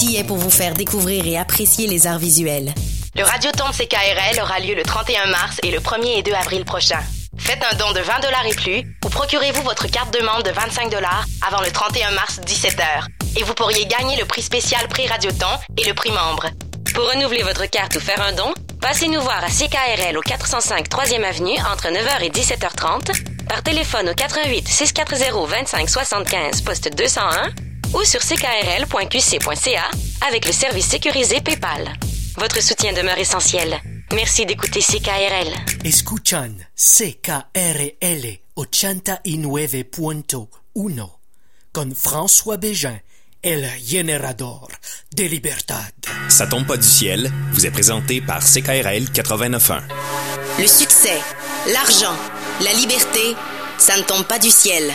est pour vous faire découvrir et apprécier les arts visuels. Le Radioton de CKRL aura lieu le 31 mars et le 1er et 2 avril prochain. Faites un don de 20 dollars et plus ou procurez-vous votre carte de membre de 25 dollars avant le 31 mars 17h et vous pourriez gagner le prix spécial prix Radioton et le prix membre. Pour renouveler votre carte ou faire un don, passez nous voir à CKRL au 405 3e avenue entre 9h et 17h30, par téléphone au 88 640 25 75 poste 201 ou sur ckrl.qc.ca avec le service sécurisé PayPal. Votre soutien demeure essentiel. Merci d'écouter CKRL. Escuchan CKRL 89.1 con François Bégin, el generador de libertad. Ça tombe pas du ciel vous est présenté par CKRL 89.1. Le succès, l'argent, la liberté, ça ne tombe pas du ciel.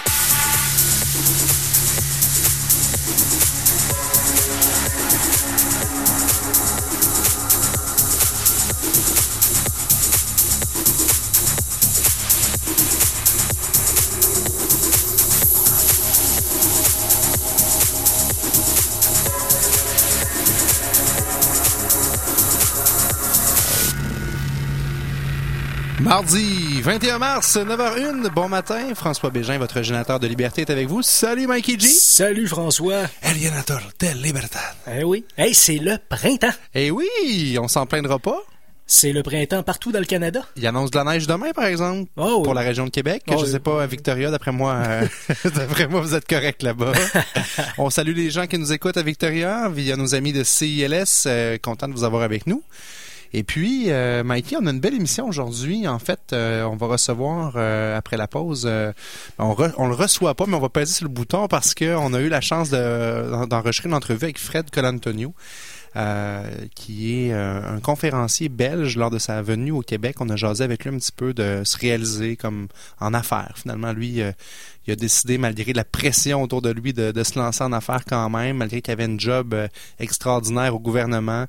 Mardi 21 mars, 9h01, bon matin. François Bégin, votre générateur de liberté, est avec vous. Salut Mikey G. Salut François. El générateur de liberté. Eh oui. Hey, c'est le printemps. Eh oui, on s'en plaindra pas. C'est le printemps partout dans le Canada. Il annonce de la neige demain, par exemple, Oh, oui. pour la région de Québec. Oh, je sais pas, à Victoria, d'après moi, euh, d'après moi, vous êtes correct là-bas. on salue les gens qui nous écoutent à Victoria via nos amis de CILS. Euh, content de vous avoir avec nous. Et puis, euh, Mikey, on a une belle émission aujourd'hui. En fait, euh, on va recevoir euh, après la pause. on, re- on le reçoit pas, mais on va peser sur le bouton parce que on a eu la chance de- d'enregistrer une entrevue avec Fred Colantonio. qui est un conférencier belge lors de sa venue au Québec. On a jasé avec lui un petit peu de se réaliser comme en affaires. Finalement, lui, il a décidé, malgré la pression autour de lui, de, de se lancer en affaires quand même, malgré qu'il avait une job euh, extraordinaire au gouvernement.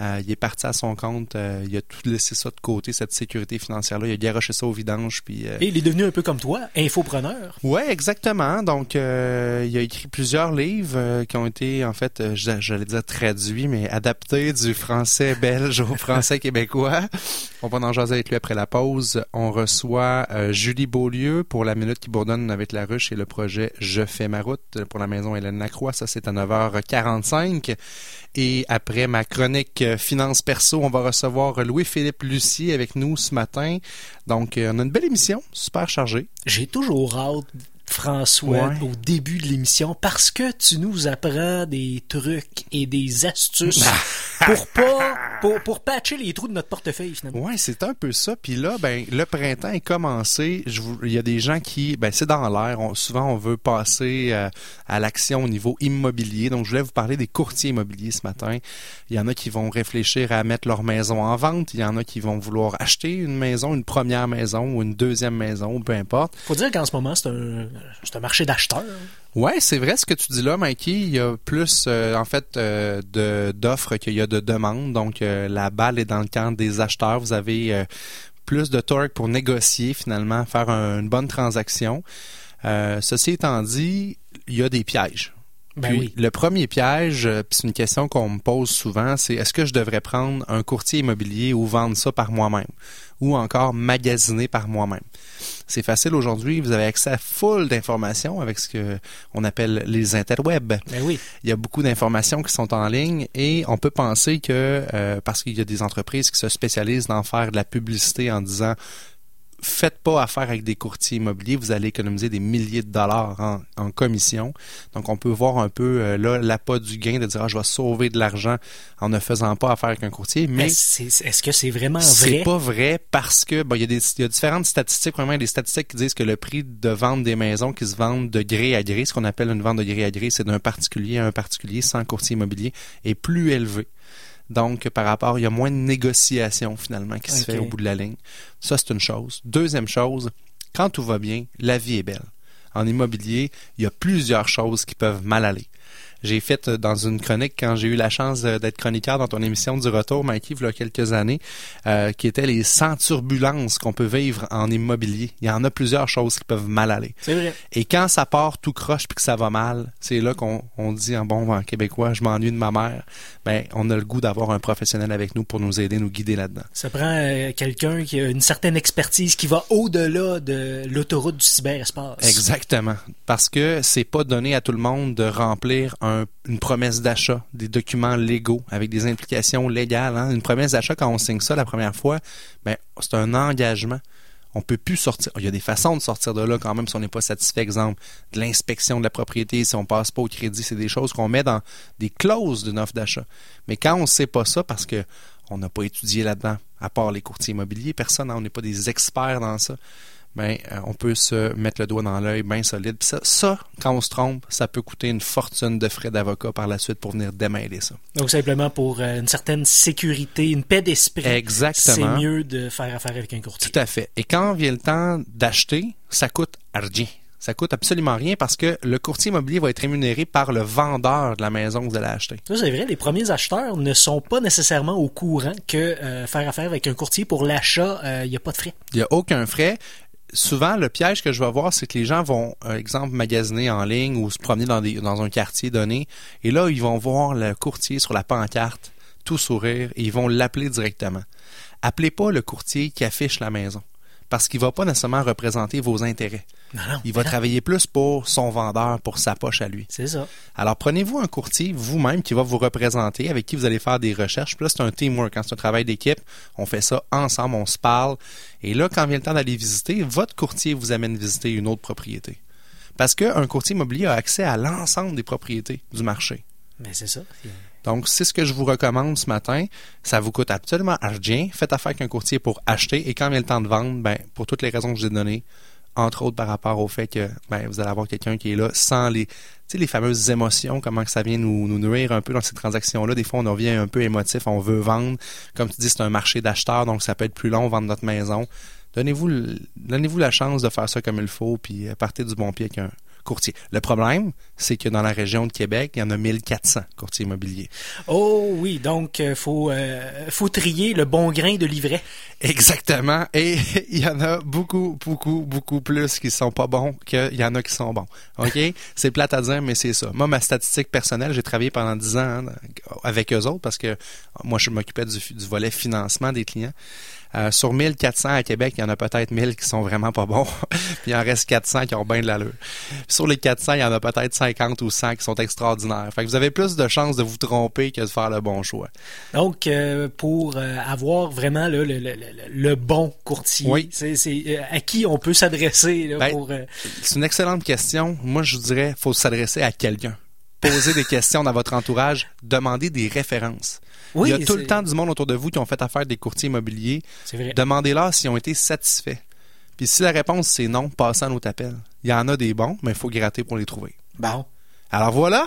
Euh, il est parti à son compte. euh, il a tout laissé ça de côté, cette sécurité financière-là. Il a garoché ça au vidange. Puis, euh, Et il est devenu un peu comme toi, infopreneur. Ouais, exactement. Donc, il a écrit plusieurs livres qui ont été, en fait, j'a- j'allais dire traduits, mais adaptés du français belge au français québécois. On va en jaser avec lui après la pause. On reçoit Julie Beaulieu pour la minute qui bourdonne avec la ruche et le projet Je fais ma route pour la maison Hélène Lacroix. Ça, c'est à 9h45. Et après ma chronique euh, finance perso, on va recevoir Louis-Philippe Lucier avec nous ce matin. Donc, euh, on a une belle émission, super chargée. J'ai toujours hâte, François, Ouais. au début de l'émission, parce que tu nous apprends des trucs et des astuces pour pas, pour, pour patcher les trous de notre portefeuille, finalement. Ouais, c'est un peu ça. Puis là, ben, le printemps est commencé. Il y a des gens qui, ben, c'est dans l'air. On- souvent, on veut passer euh, à l'action au niveau immobilier. Donc, je voulais vous parler des courtiers immobiliers ce matin. Il y en a qui vont réfléchir à mettre leur maison en vente. Il y en a qui vont vouloir acheter une maison, une première maison ou une deuxième maison, peu importe. Faut dire qu'en ce moment, c'est un, c'est un marché d'acheteurs. Ouais, c'est vrai ce que tu dis là, Mikey. Il y a plus, euh, en fait, euh, de d'offres qu'il y a de demandes. Donc, euh, la balle est dans le camp des acheteurs. Vous avez plus de torque pour négocier, finalement, faire un- une bonne transaction. Ceci étant dit, il y a des pièges. Ben Puis, oui. Le premier piège, euh, puis c'est une question qu'on me pose souvent, c'est est-ce que je devrais prendre un courtier immobilier ou vendre ça par moi-même? Ou encore magasiner par moi-même? C'est facile aujourd'hui, vous avez accès à full d'informations avec ce que on appelle les interwebs. Ben oui. Il y a beaucoup d'informations qui sont en ligne et on peut penser que euh, parce qu'il y a des entreprises qui se spécialisent dans faire de la publicité en disant faites pas affaire avec des courtiers immobiliers, vous allez économiser des milliers de dollars en, en commission. Donc, on peut voir un peu euh, là l'appât du gain de dire ah, je vais sauver de l'argent en ne faisant pas affaire avec un courtier, mais Mais c'est- est-ce que c'est vraiment c'est vrai? pas vrai parce que bon, il y, a des, il y a différentes statistiques, vraiment des statistiques qui disent que le prix de vente des maisons qui se vendent de gré à gré, ce qu'on appelle une vente de gré à gré, c'est d'un particulier à un particulier sans courtier immobilier, est plus élevé. Donc, par rapport, il y a moins de négociations finalement qui se fait au bout de la ligne. Ça, c'est une chose. Deuxième chose, quand tout va bien, la vie est belle. En immobilier, il y a plusieurs choses qui peuvent mal aller. J'ai fait dans une chronique quand j'ai eu la chance d'être chroniqueur dans ton émission du retour, Mikey, il y a quelques années, euh, qui était les 100 turbulences qu'on peut vivre en immobilier. Il y en a plusieurs choses qui peuvent mal aller. C'est vrai. Et quand ça part tout croche puis que ça va mal, c'est là qu'on on dit en bon en québécois, je m'ennuie de ma mère. Ben, on a le goût d'avoir un professionnel avec nous pour nous aider, nous guider là-dedans. Ça prend euh, quelqu'un qui a une certaine expertise qui va au-delà de l'autoroute du cyberespace. Exactement. Parce que c'est pas donné à tout le monde de remplir un, une promesse d'achat, des documents légaux avec des implications légales. Hein. Une promesse d'achat, quand on signe ça la première fois, ben, c'est un engagement. On peut plus sortir. Il y a des façons de sortir de là quand même si on n'est pas satisfait. Exemple, de l'inspection de la propriété, si on passe pas au crédit, c'est des choses qu'on met dans des clauses d'une offre d'achat. Mais quand on ne sait pas ça parce que on n'a pas étudié là-dedans, à part les courtiers immobiliers, personne, hein, on n'est pas des experts dans ça ben, euh, on peut se mettre le doigt dans l'œil bien solide. Puis ça, ça, quand on se trompe, ça peut coûter une fortune de frais d'avocat par la suite pour venir démêler ça. Donc simplement pour euh, une certaine sécurité, une paix d'esprit. Exactement. C'est mieux de faire affaire avec un courtier. Tout à fait. Et quand vient le temps d'acheter, ça coûte argent. Ça coûte absolument rien parce que le courtier immobilier va être rémunéré par le vendeur de la maison que vous allez acheter. Ça, c'est vrai. Les premiers acheteurs ne sont pas nécessairement au courant que euh, faire affaire avec un courtier pour l'achat, il n'y a pas de frais. Il n'y a aucun frais souvent, le piège que je vais voir, c'est que les gens vont, par exemple, magasiner en ligne ou se promener dans, dans un quartier donné, et là, ils vont voir le courtier sur la pancarte, tout sourire, et ils vont l'appeler directement. Appelez pas le courtier qui affiche la maison, parce qu'il va pas nécessairement représenter vos intérêts. il va travailler plus pour son vendeur, pour sa poche à lui. C'est ça. Alors, prenez-vous un courtier vous-même qui va vous représenter, avec qui vous allez faire des recherches. Puis là, c'est un teamwork, hein, c'est un travail d'équipe. On fait ça ensemble, on se parle. Et là, quand vient le temps d'aller visiter, votre courtier vous amène visiter une autre propriété. Parce qu'un courtier immobilier a accès à l'ensemble des propriétés du marché. Mais c'est ça. Donc, c'est ce que je vous recommande ce matin. Ça vous coûte absolument rien. Faites affaire avec un courtier pour acheter et quand vient le temps de vendre, ben, pour toutes les raisons que je vous ai données, entre autres par rapport au fait que ben, vous allez avoir quelqu'un qui est là sans les, les fameuses émotions, comment que ça vient nous, nous nourrir un peu dans ces transactions-là. Des fois, on revient un peu émotif, on veut vendre. Comme tu dis, c'est un marché d'acheteurs, donc ça peut être plus long, vendre notre maison. Donnez-vous, donnez-vous la chance de faire ça comme il faut, puis partez du bon pied avec un, courtiers. Le problème, c'est que dans la région de Québec, il y en a 1400 courtiers immobiliers. Oh oui, donc euh, faut euh, faut trier le bon grain de livret. Exactement, et il y en a beaucoup beaucoup beaucoup plus qui sont pas bons qu'il y en a qui sont bons. OK? C'est plate à dire mais c'est ça. Moi ma statistique personnelle, j'ai travaillé pendant 10 ans hein, avec eux autres parce que moi je m'occupais du, du volet financement des clients. Euh, sur 1400 à Québec, il y en a peut-être 1000 qui sont vraiment pas bons. puis il en reste 400 qui ont bien de l'allure. Sur les 400, il y en a peut-être 50 ou 100 qui sont extraordinaires. Fait que vous avez plus de chances de vous tromper que de faire le bon choix. Donc, euh, pour euh, avoir vraiment le, le, le, bon courtier, c'est à qui on peut s'adresser ben, pour... C'est une excellente question. Moi, je vous dirais, faut s'adresser à quelqu'un. Poser des questions dans votre entourage, demander des références. Il y a tout le temps du monde autour de vous qui ont fait affaire des courtiers immobiliers. Demandez-leur s'ils ont été satisfaits. Puis si la réponse c'est non, passez à notre appel. Il y en a des bons, mais il faut gratter pour les trouver. Bon. Alors voilà.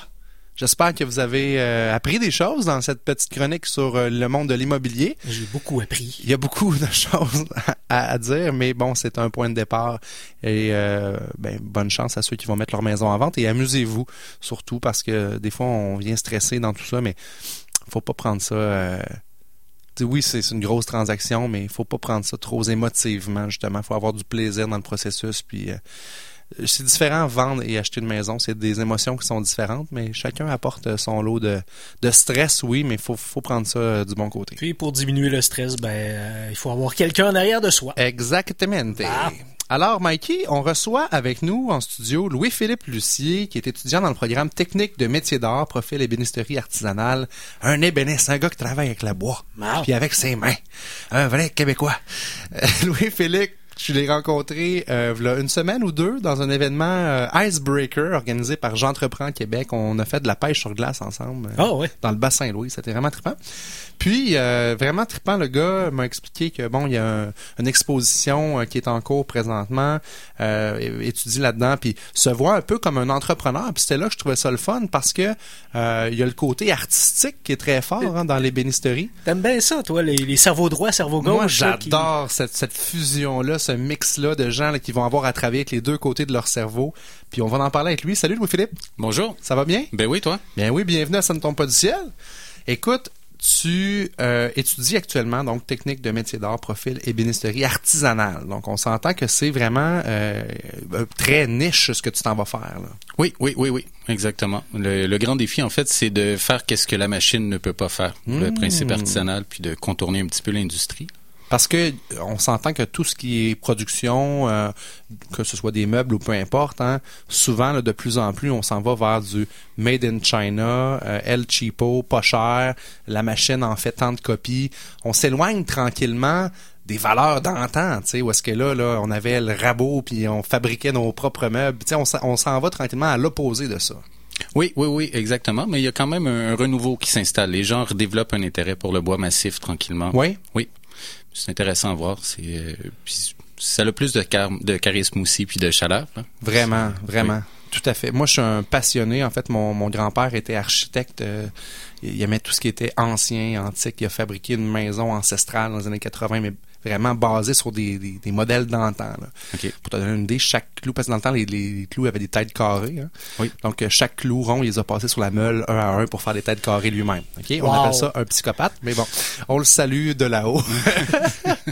J'espère que vous avez euh, appris des choses dans cette petite chronique sur euh, le monde de l'immobilier. J'ai beaucoup appris. Il y a beaucoup de choses à, dire, mais bon, c'est un point de départ. Et euh, ben, bonne chance à ceux qui vont mettre leur maison en vente et amusez-vous surtout parce que des fois on vient stresser dans tout ça, mais faut pas prendre ça. Euh, oui, c'est une grosse transaction, mais il faut pas prendre ça trop émotivement, justement. Il faut avoir du plaisir dans le processus. Puis euh, c'est différent vendre et acheter une maison. C'est des émotions qui sont différentes, mais chacun apporte son lot de, de stress, oui, mais il faut, faut prendre ça euh, du bon côté. Puis pour diminuer le stress, ben il faut avoir quelqu'un en arrière de soi. Exactement. Ah. Alors, Mikey, on reçoit avec nous en studio Louis-Philippe Lucier, qui est étudiant dans le programme technique de métier d'art, profil ébénisterie artisanale. Un ébéniste, un gars qui travaille avec la bois, puis avec ses mains. Un vrai Québécois. Louis-Philippe je l'ai rencontré euh, il y a une semaine ou deux dans un événement euh, Icebreaker organisé par J'entreprends Québec. On a fait de la pêche sur glace ensemble euh, ah dans le bassin Louis. C'était vraiment trippant. Puis, euh, vraiment trippant, le gars m'a expliqué que, bon, il y a une exposition euh, qui est en cours présentement, euh, étudie là-dedans, puis se voit un peu comme un entrepreneur. Puis c'était là que je trouvais ça le fun parce que euh, il y a le côté artistique qui est très fort hein, dans l'ébénisterie. T'aimes bien ça, toi, les, cerveaux droits, cerveaux gauche? Moi, j'adore cette, cette fusion-là. ce mix-là de gens là, qui vont avoir à travailler avec les deux côtés de leur cerveau. Puis on va en parler avec lui. Salut Louis-Philippe. Bonjour. Ça va bien? Ben oui, toi? Bien oui, bienvenue à Ça ne tombe pas du ciel. Écoute, tu euh, étudies actuellement donc technique de métier d'art, profil ébénisterie artisanale. Donc on s'entend que c'est vraiment euh, très niche ce que tu t'en vas faire. Là. Oui, oui, oui, oui, exactement. Le, le grand défi en fait, c'est de faire qu'est-ce que la machine ne peut pas faire. Le Mmh. principe artisanal, puis de contourner un petit peu l'industrie. Parce que on s'entend que tout ce qui est production, euh, que ce soit des meubles ou peu importe, hein, souvent là, de plus en plus, on s'en va vers du made in China, euh, El Cheapo, pas cher, la machine en fait tant de copies. On s'éloigne tranquillement des valeurs d'antan, tu sais, où est-ce que là, là, on avait le rabot puis on fabriquait nos propres meubles. Tu sais, on, s'en- on s'en va tranquillement à l'opposé de ça. Oui, oui, oui, exactement. Mais il y a quand même un, un renouveau qui s'installe. Les gens redéveloppent un intérêt pour le bois massif tranquillement. Oui. Oui. C'est intéressant à voir. C'est euh, puis ça a plus de, char- de charisme aussi, puis de chaleur. là. Vraiment, vraiment. Tout à fait. Moi, je suis un passionné. En fait, mon, mon grand-père était architecte. euh, il aimait tout ce qui était ancien, antique. Il a fabriqué une maison ancestrale dans les années 80, mais vraiment basée sur des, des, des modèles d'antan. Pour te donner une idée, chaque clou, parce que dans le temps, les, les, les clous avaient des têtes carrées. hein. Oui. Donc, euh, chaque clou rond, il les a passés sur la meule un à un pour faire des têtes carrées lui-même. OK? On appelle ça un psychopathe, mais bon, on le salue de là-haut.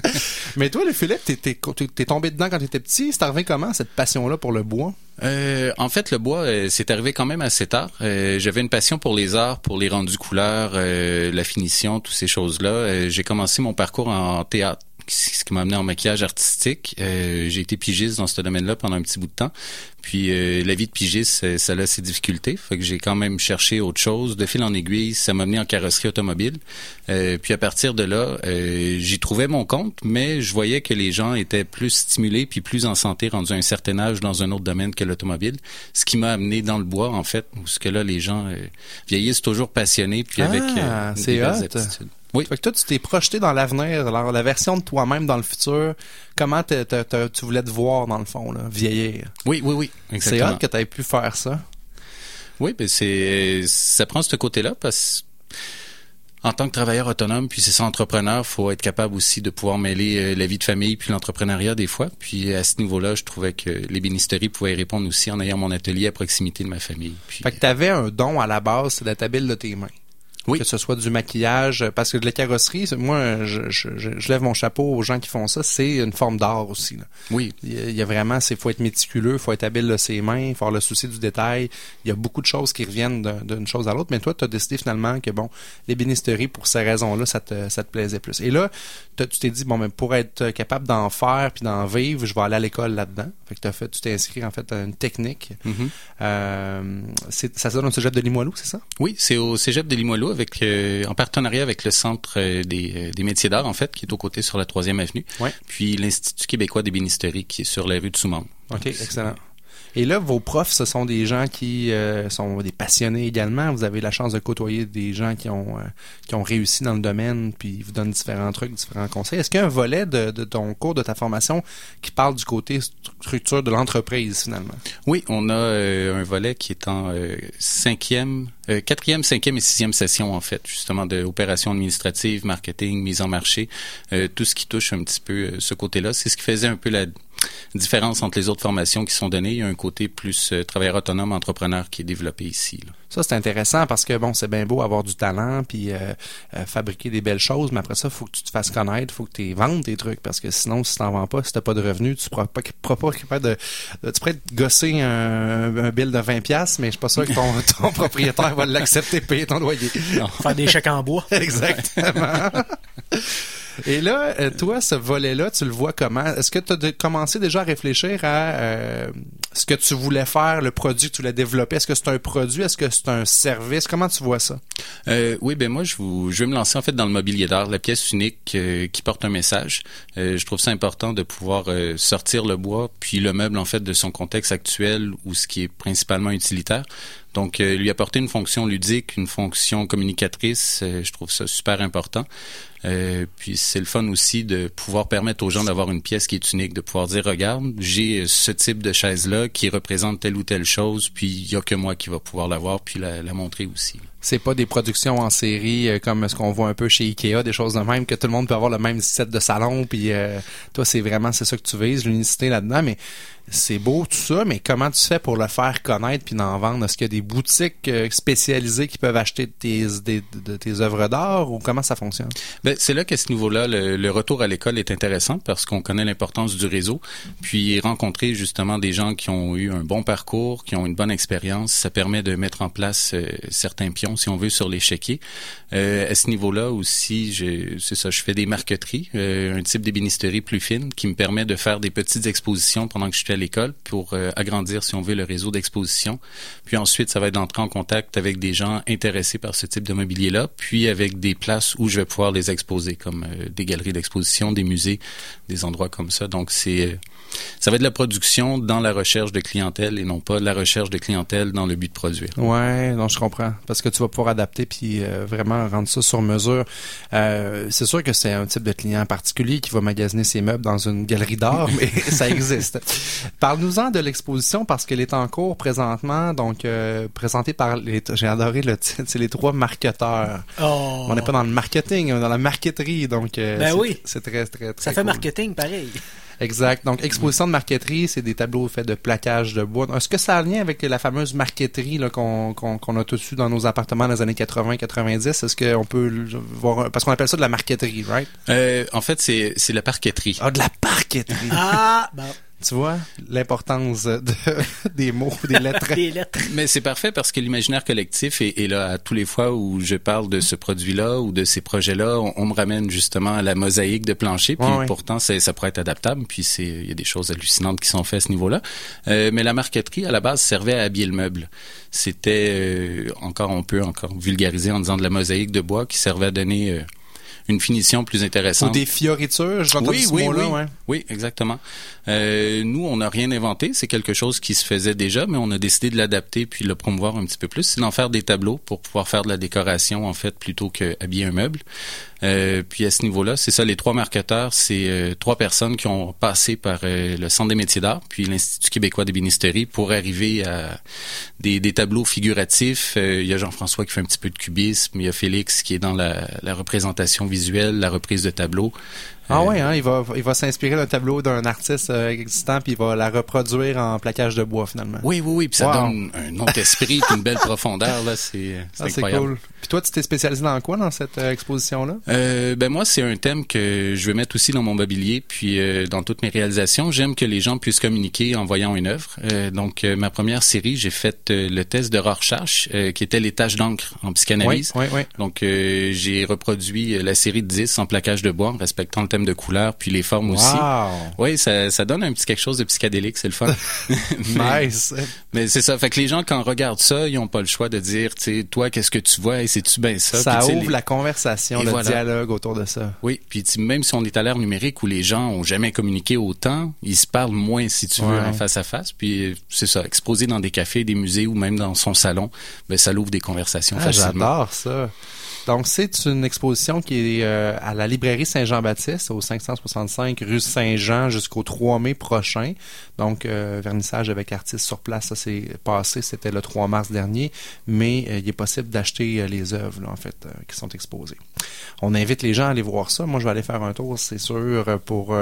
mais toi, le Philippe, t'es, t'es, t'es- t'es tombé dedans quand t'étais petit. C'est arrivé comment, cette passion-là pour le bois? Euh, en fait, le bois, euh, c'est arrivé quand même assez tard. Euh, J'avais une passion pour les arts, pour les rendus couleurs, la finition, toutes ces choses-là. J'ai commencé mon parcours en théâtre ce qui m'a amené en maquillage artistique. J'ai été pigiste dans ce domaine-là pendant un petit bout de temps. Puis la vie de pigiste, ça, a ses difficultés. Fait que j'ai quand même cherché autre chose. De fil en aiguille, ça m'a amené en carrosserie automobile. Puis à partir de là, j'y trouvais mon compte, mais je voyais que les gens étaient plus stimulés puis plus en santé rendus à un certain âge dans un autre domaine que l'automobile. Ce qui m'a amené dans le bois, en fait, où ce que là, les gens euh, vieillissent toujours passionnés puis avec Ah, euh, c'est des aptitudes. Oui. Fait que toi, tu t'es projeté dans l'avenir, alors la version de toi-même dans le futur. Comment tu voulais te voir, dans le fond, là, vieillir? Oui, oui, oui. C'est hot que tu aies pu faire ça. Oui, ben c'est ça prend ce côté-là parce en tant que travailleur autonome puis c'est ça entrepreneur, faut être capable aussi de pouvoir mêler euh, la vie de famille puis l'entrepreneuriat des fois. Puis à ce niveau-là, je trouvais que l'ébénisterie pouvait y répondre aussi en ayant mon atelier à proximité de ma famille. Fait que t'avais un don à la base, c'est d'être habile de tes mains. Oui. Que ce soit du maquillage, parce que de la carrosserie, moi, je, je, lève mon chapeau aux gens qui font ça, c'est une forme d'art aussi. Là. oui, Il y a- vraiment, c'est faut être méticuleux, faut être habile de ses mains, faut avoir le souci du détail. Il y a beaucoup de choses qui reviennent d'un- d'une chose à l'autre, mais toi, tu as décidé finalement que bon, l'ébénisterie, pour ces raisons-là, ça te, ça te plaisait plus. Et là, tu t'es dit bon, mais pour être capable d'en faire puis d'en vivre, je vais aller à l'école là-dedans. Fait que fait, tu t'es inscrit en fait à une technique. Mhm. Euh, ça se donne au cégep de Limoilou, c'est ça? oui, c'est au Cégep de Limoilou avec euh, en partenariat avec le Centre euh, des, euh, des métiers d'art en fait, qui est aux côtés sur la troisième avenue. Ouais. Puis l'Institut québécois d'ébénisterie qui est sur la rue de Soumande. OK, excellent. Et là, vos profs, ce sont des gens qui euh, sont des passionnés également. Vous avez la chance de côtoyer des gens qui ont euh, qui ont réussi dans le domaine, puis ils vous donnent différents trucs, différents conseils. Est-ce qu'il y a un volet de, de ton cours, de ta formation, qui parle du côté stru- structure de l'entreprise finalement? Oui, on a euh, un volet qui est en euh, cinquième, euh, quatrième, cinquième et sixième session en fait, justement de opérations administratives, marketing, mise en marché, euh, tout ce qui touche un petit peu ce côté-là. C'est ce qui faisait un peu la différence entre les autres formations qui sont données. Il y a un côté plus euh, travailleur autonome, entrepreneur qui est développé ici. là. Ça, c'est intéressant parce que bon, c'est bien beau avoir du talent puis euh, euh, fabriquer des belles choses, mais après ça, faut que tu te fasses connaître, faut que tu vendes tes trucs parce que sinon, si t'en vends pas, si t'as pas de revenus, tu pourras pas, pourras pas capable de, de- tu pourrais te gosser un, un bill de 20 pièces, mais je suis pas sûr que ton, ton propriétaire va l'accepter payer ton loyer. Faire des chèques en bois. Exactement. Et là, euh, toi, ce volet-là, tu le vois comment? Est-ce que tu as commencé déjà à réfléchir à euh, ce que tu voulais faire, le produit que tu voulais développer? Est-ce que c'est un produit? Est-ce que c'est un service? Comment tu vois ça? Euh, oui, ben moi, je, vous, je vais me lancer en fait dans le mobilier d'art, la pièce unique euh, qui porte un message. Euh, je trouve ça important de pouvoir euh, sortir le bois puis le meuble en fait de son contexte actuel ou ce qui est principalement utilitaire. Donc, euh, lui apporter une fonction ludique, une fonction communicatrice, euh, je trouve ça super important. Euh, puis c'est le fun aussi de pouvoir permettre aux gens d'avoir une pièce qui est unique, de pouvoir dire regarde, j'ai ce type de chaise là qui représente telle ou telle chose, puis il y a que moi qui va pouvoir l'avoir puis la, la montrer aussi. C'est pas des productions en série euh, comme ce qu'on voit un peu chez Ikea, des choses de même que tout le monde peut avoir le même set de salon. Puis euh, toi, c'est vraiment c'est ça que tu vises, l'unicité là-dedans. Mais c'est beau tout ça, mais comment tu fais pour le faire connaître puis d'en vendre? Est-ce qu'il y a des boutiques euh, spécialisées qui peuvent acheter tes de tes œuvres d'art ou comment ça fonctionne? Ben, c'est là qu'à ce niveau-là, le, le retour à l'école est intéressant parce qu'on connaît l'importance du réseau. Puis rencontrer justement des gens qui ont eu un bon parcours, qui ont une bonne expérience, ça permet de mettre en place certains pions, si on veut, sur l'échiquier. Euh, à ce niveau-là aussi, c'est ça, je fais des marqueteries, euh, un type d'ébénisterie plus fine qui me permet de faire des petites expositions pendant que je suis à l'école pour euh, agrandir, si on veut, le réseau d'exposition. Puis ensuite, ça va être d'entrer en contact avec des gens intéressés par ce type de mobilier-là, puis avec des places où je vais pouvoir les exposer, comme euh, des galeries d'exposition, des musées, des endroits comme ça. Donc, c'est euh, ça va être de la production dans la recherche de clientèle et non pas la recherche de clientèle dans le but de produire. Ouais, non, je comprends. Parce que tu vas pouvoir adapter puis euh, vraiment rendre ça sur mesure. Euh, c'est sûr que c'est un type de client particulier qui va magasiner ses meubles dans une galerie d'art, mais ça existe. Parle-nous-en de l'exposition parce qu'elle est en cours présentement, donc euh, présentée par les. J'ai adoré le titre, c'est les trois marketeurs. Oh. On n'est pas dans le marketing, on est dans la marqueterie, donc Ben c'est- oui. c'est très très très. Ça fait cool. marketing pareil. Exact. Donc, exposition de marqueterie, c'est des tableaux faits de plaquage de bois. Est-ce que ça a un lien avec la fameuse marqueterie là, qu'on, qu'on, qu'on a tous eu dans nos appartements dans les années 80-90? Est-ce qu'on peut voir... Parce qu'on appelle ça de la marqueterie, right? Euh, en fait, c'est c'est la parqueterie. Ah, de la parqueterie! Ah, ben, tu vois l'importance de, des mots, des lettres. des lettres. Mais c'est parfait parce que l'imaginaire collectif est, est là à tous les fois où je parle de ce produit-là ou de ces projets-là, on, on me ramène justement à la mosaïque de plancher. Puis Ouais, pourtant, c'est- ça pourrait être adaptable. Puis c'est il y a des choses hallucinantes qui sont faites à ce niveau-là. Euh, mais la marqueterie à la base servait à habiller le meuble. C'était euh, encore on peut encore vulgariser en disant de la mosaïque de bois qui servait à donner euh, une finition plus Ou intéressante. des fioritures, j'entends Oui, ce oui, mot-là, oui. ouais. Oui, exactement. Euh, nous, on n'a rien inventé. C'est quelque chose qui se faisait déjà, mais on a décidé de l'adapter puis de le promouvoir un petit peu plus. C'est d'en faire des tableaux pour pouvoir faire de la décoration, en fait, plutôt que habiller un meuble. Euh, puis à ce niveau-là, c'est ça, les trois marketeurs, c'est euh, trois personnes qui ont passé par euh, le Centre des métiers d'art, puis l'Institut québécois d'ébénisterie pour arriver à des, des tableaux figuratifs. Euh, il y a Jean-François qui fait un petit peu de cubisme, il y a Félix qui est dans la, la représentation visuelle, la reprise de tableaux. Ah Euh, ouais, hein, il va, il va s'inspirer d'un tableau d'un artiste euh, existant puis il va la reproduire en plaquage de bois finalement. Oui, oui, oui. Puis ça Wow. donne un autre esprit, une belle profondeur. là. C'est c'est Ah, c'est cool. Puis toi, tu t'es spécialisé dans quoi dans cette euh, exposition-là? Euh, ben moi, c'est un thème que je veux mettre aussi dans mon mobilier, puis euh, dans toutes mes réalisations. J'aime que les gens puissent communiquer en voyant une œuvre. Euh, donc, euh, ma première série, j'ai fait euh, le test de Rorschach, euh, qui était les taches d'encre en psychanalyse. Oui, oui, oui. Donc, euh, j'ai reproduit la série de 10 en plaquage de bois, en respectant le thème de couleur, puis les formes aussi. Wow! Oui, ça, ça donne un petit quelque chose de psychédélique, c'est le fun. Mais- Nice! Mais c'est ça. Fait que les gens, quand regardent ça, ils ont pas le choix de dire, tu sais, toi, qu'est-ce que tu vois? Et c'est-tu bien ça? Ça Puis, ouvre les- la conversation, Et le voilà. Dialogue autour de ça. Oui, puis même si on est à l'ère numérique où les gens ont jamais communiqué autant, ils se parlent moins, si tu veux, Ouais. en face à face. Puis euh, c'est ça, exposer dans des cafés, des musées ou même dans son salon, ben ça l'ouvre des conversations Ah, facilement. j'adore ça. Donc, c'est une exposition qui est euh, à la librairie Saint-Jean-Baptiste, au 565 rue Saint-Jean, jusqu'au 3 mai prochain. Donc, euh, vernissage avec artistes sur place, ça s'est passé, c'était le 3 mars dernier, mais euh, il est possible d'acheter euh, les œuvres, là, en fait, euh, qui sont exposées. On invite les gens à aller voir ça. Moi, je vais aller faire un tour, c'est sûr, euh, pour,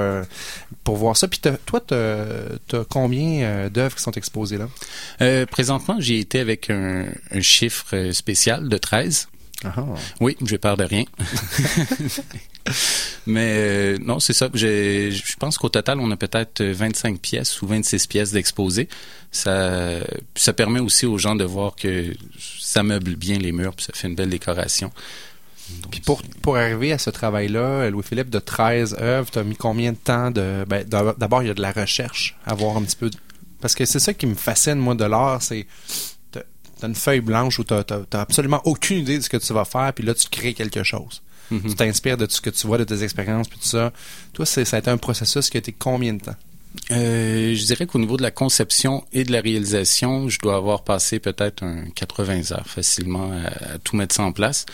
pour voir ça. Puis, toi, tu as combien d'œuvres qui sont exposées là? Présentement, j'ai été avec un, chiffre spécial de 13. Ah. Oui, je peur de rien. Mais euh, non, c'est ça. J'ai- Je pense qu'au total, on a peut-être 25 pièces ou 26 pièces d'exposés. Ça, ça permet aussi aux gens de voir que ça meuble bien les murs, puis ça fait une belle décoration. Donc, Puis pour, pour arriver à ce travail-là, Louis-Philippe, de 13 œuvres, tu as mis combien de temps de... Ben, d'ab- D'abord, il y a de la recherche, avoir un petit peu... de- Parce que c'est ça qui me fascine, moi, de l'art, c'est... T'as une feuille blanche où t'as t'as- absolument aucune idée de ce que tu vas faire, puis là, tu crées quelque chose. Mhm. Tu t'inspires de ce que tu vois, de tes expériences, puis tout ça. Toi, c'est- ça a été un processus qui a été combien de temps? Euh, je dirais qu'au niveau de la conception et de la réalisation, je dois avoir passé peut-être un 80 heures facilement à, tout mettre ça en place.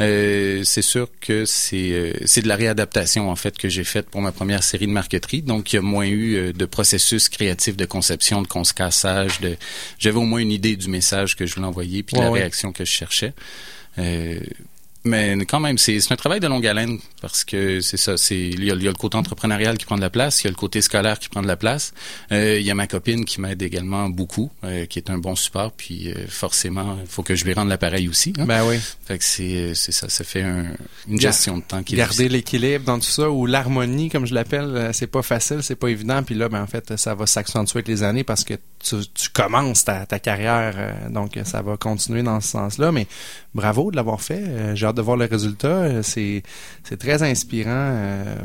Euh, c'est sûr que c'est euh, c'est de la réadaptation en fait que j'ai faite pour ma première série de marqueterie. Donc il y a moins eu euh, de processus créatif de conception, de conscassage. De j'avais au moins une idée du message que je voulais envoyer puis de la réaction que je cherchais. Mais quand même, c'est un travail de longue haleine parce que c'est ça. C'est il y, a, le côté entrepreneurial qui prend de la place, il y a le côté scolaire qui prend de la place. Euh, il y a ma copine qui m'aide également beaucoup, euh, qui est un bon support. Puis euh, forcément, il faut que je lui rende l'appareil aussi. Hein. Ben oui. Fait que c'est c'est ça. Ça fait un, une gestion de temps qui garder l'équilibre dans tout ça ou l'harmonie, comme je l'appelle, c'est pas facile, c'est pas évident. Puis là, ben en fait, ça va s'accentuer avec les années parce que tu, tu commences ta, ta carrière, donc ça va continuer dans ce sens-là. Mais bravo de l'avoir fait. J'ai hâte de voir le résultat. C'est c'est très inspirant. Euh,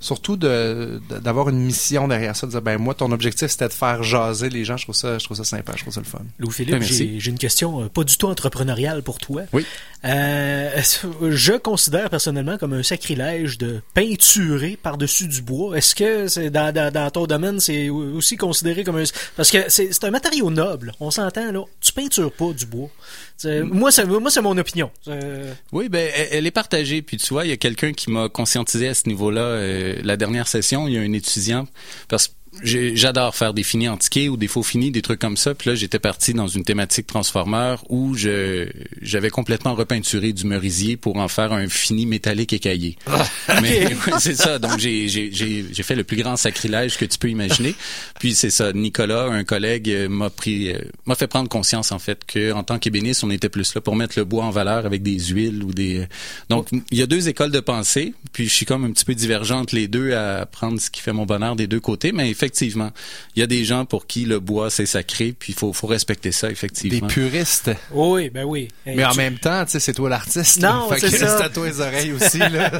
surtout de, d'avoir une mission derrière ça, de dire ben moi ton objectif c'était de faire jaser les gens, je trouve ça je trouve ça sympa, je trouve ça le fun. Louis Philippe, j'ai, une question euh, pas du tout entrepreneuriale pour toi. Oui. Euh, je considère personnellement comme un sacrilège de peinturer par-dessus du bois. Est-ce que c'est dans, dans, ton domaine, c'est aussi considéré comme un... Parce que c'est, un matériau noble, on s'entend là. Tu peintures pas du bois. Moi, c'est, moi, c'est mon opinion. Oui, ben, elle, est partagée. Puis tu vois, il y a quelqu'un qui m'a conscientisé à ce niveau-là. Euh, la dernière session, il y a un étudiant, parce que j'adore faire des finis antiqués ou des faux finis, des trucs comme ça. Puis là, j'étais parti dans une thématique transformer où je j'avais complètement repeinturé du merisier pour en faire un fini métallique écaillé. Ah, Mais c'est ça. Donc j'ai j'ai j'ai fait le plus grand sacrilège que tu peux imaginer. Puis c'est ça. Nicolas, un collègue, euh, m'a pris euh, m'a fait prendre conscience en fait que en tant qu'ébéniste, on était plus là pour mettre le bois en valeur avec des huiles ou des. Donc il y a deux écoles de pensée. Puis je suis comme un petit peu divergente les deux à prendre ce qui fait mon bonheur des deux côtés. Mais effectivement, il y a des gens pour qui le bois c'est sacré, puis il faut, faut respecter ça effectivement. Des puristes. Oui, ben oui. Mais en même temps, tu sais, c'est toi l'artiste. Non, c'est ça. C'est à toi les oreilles aussi là.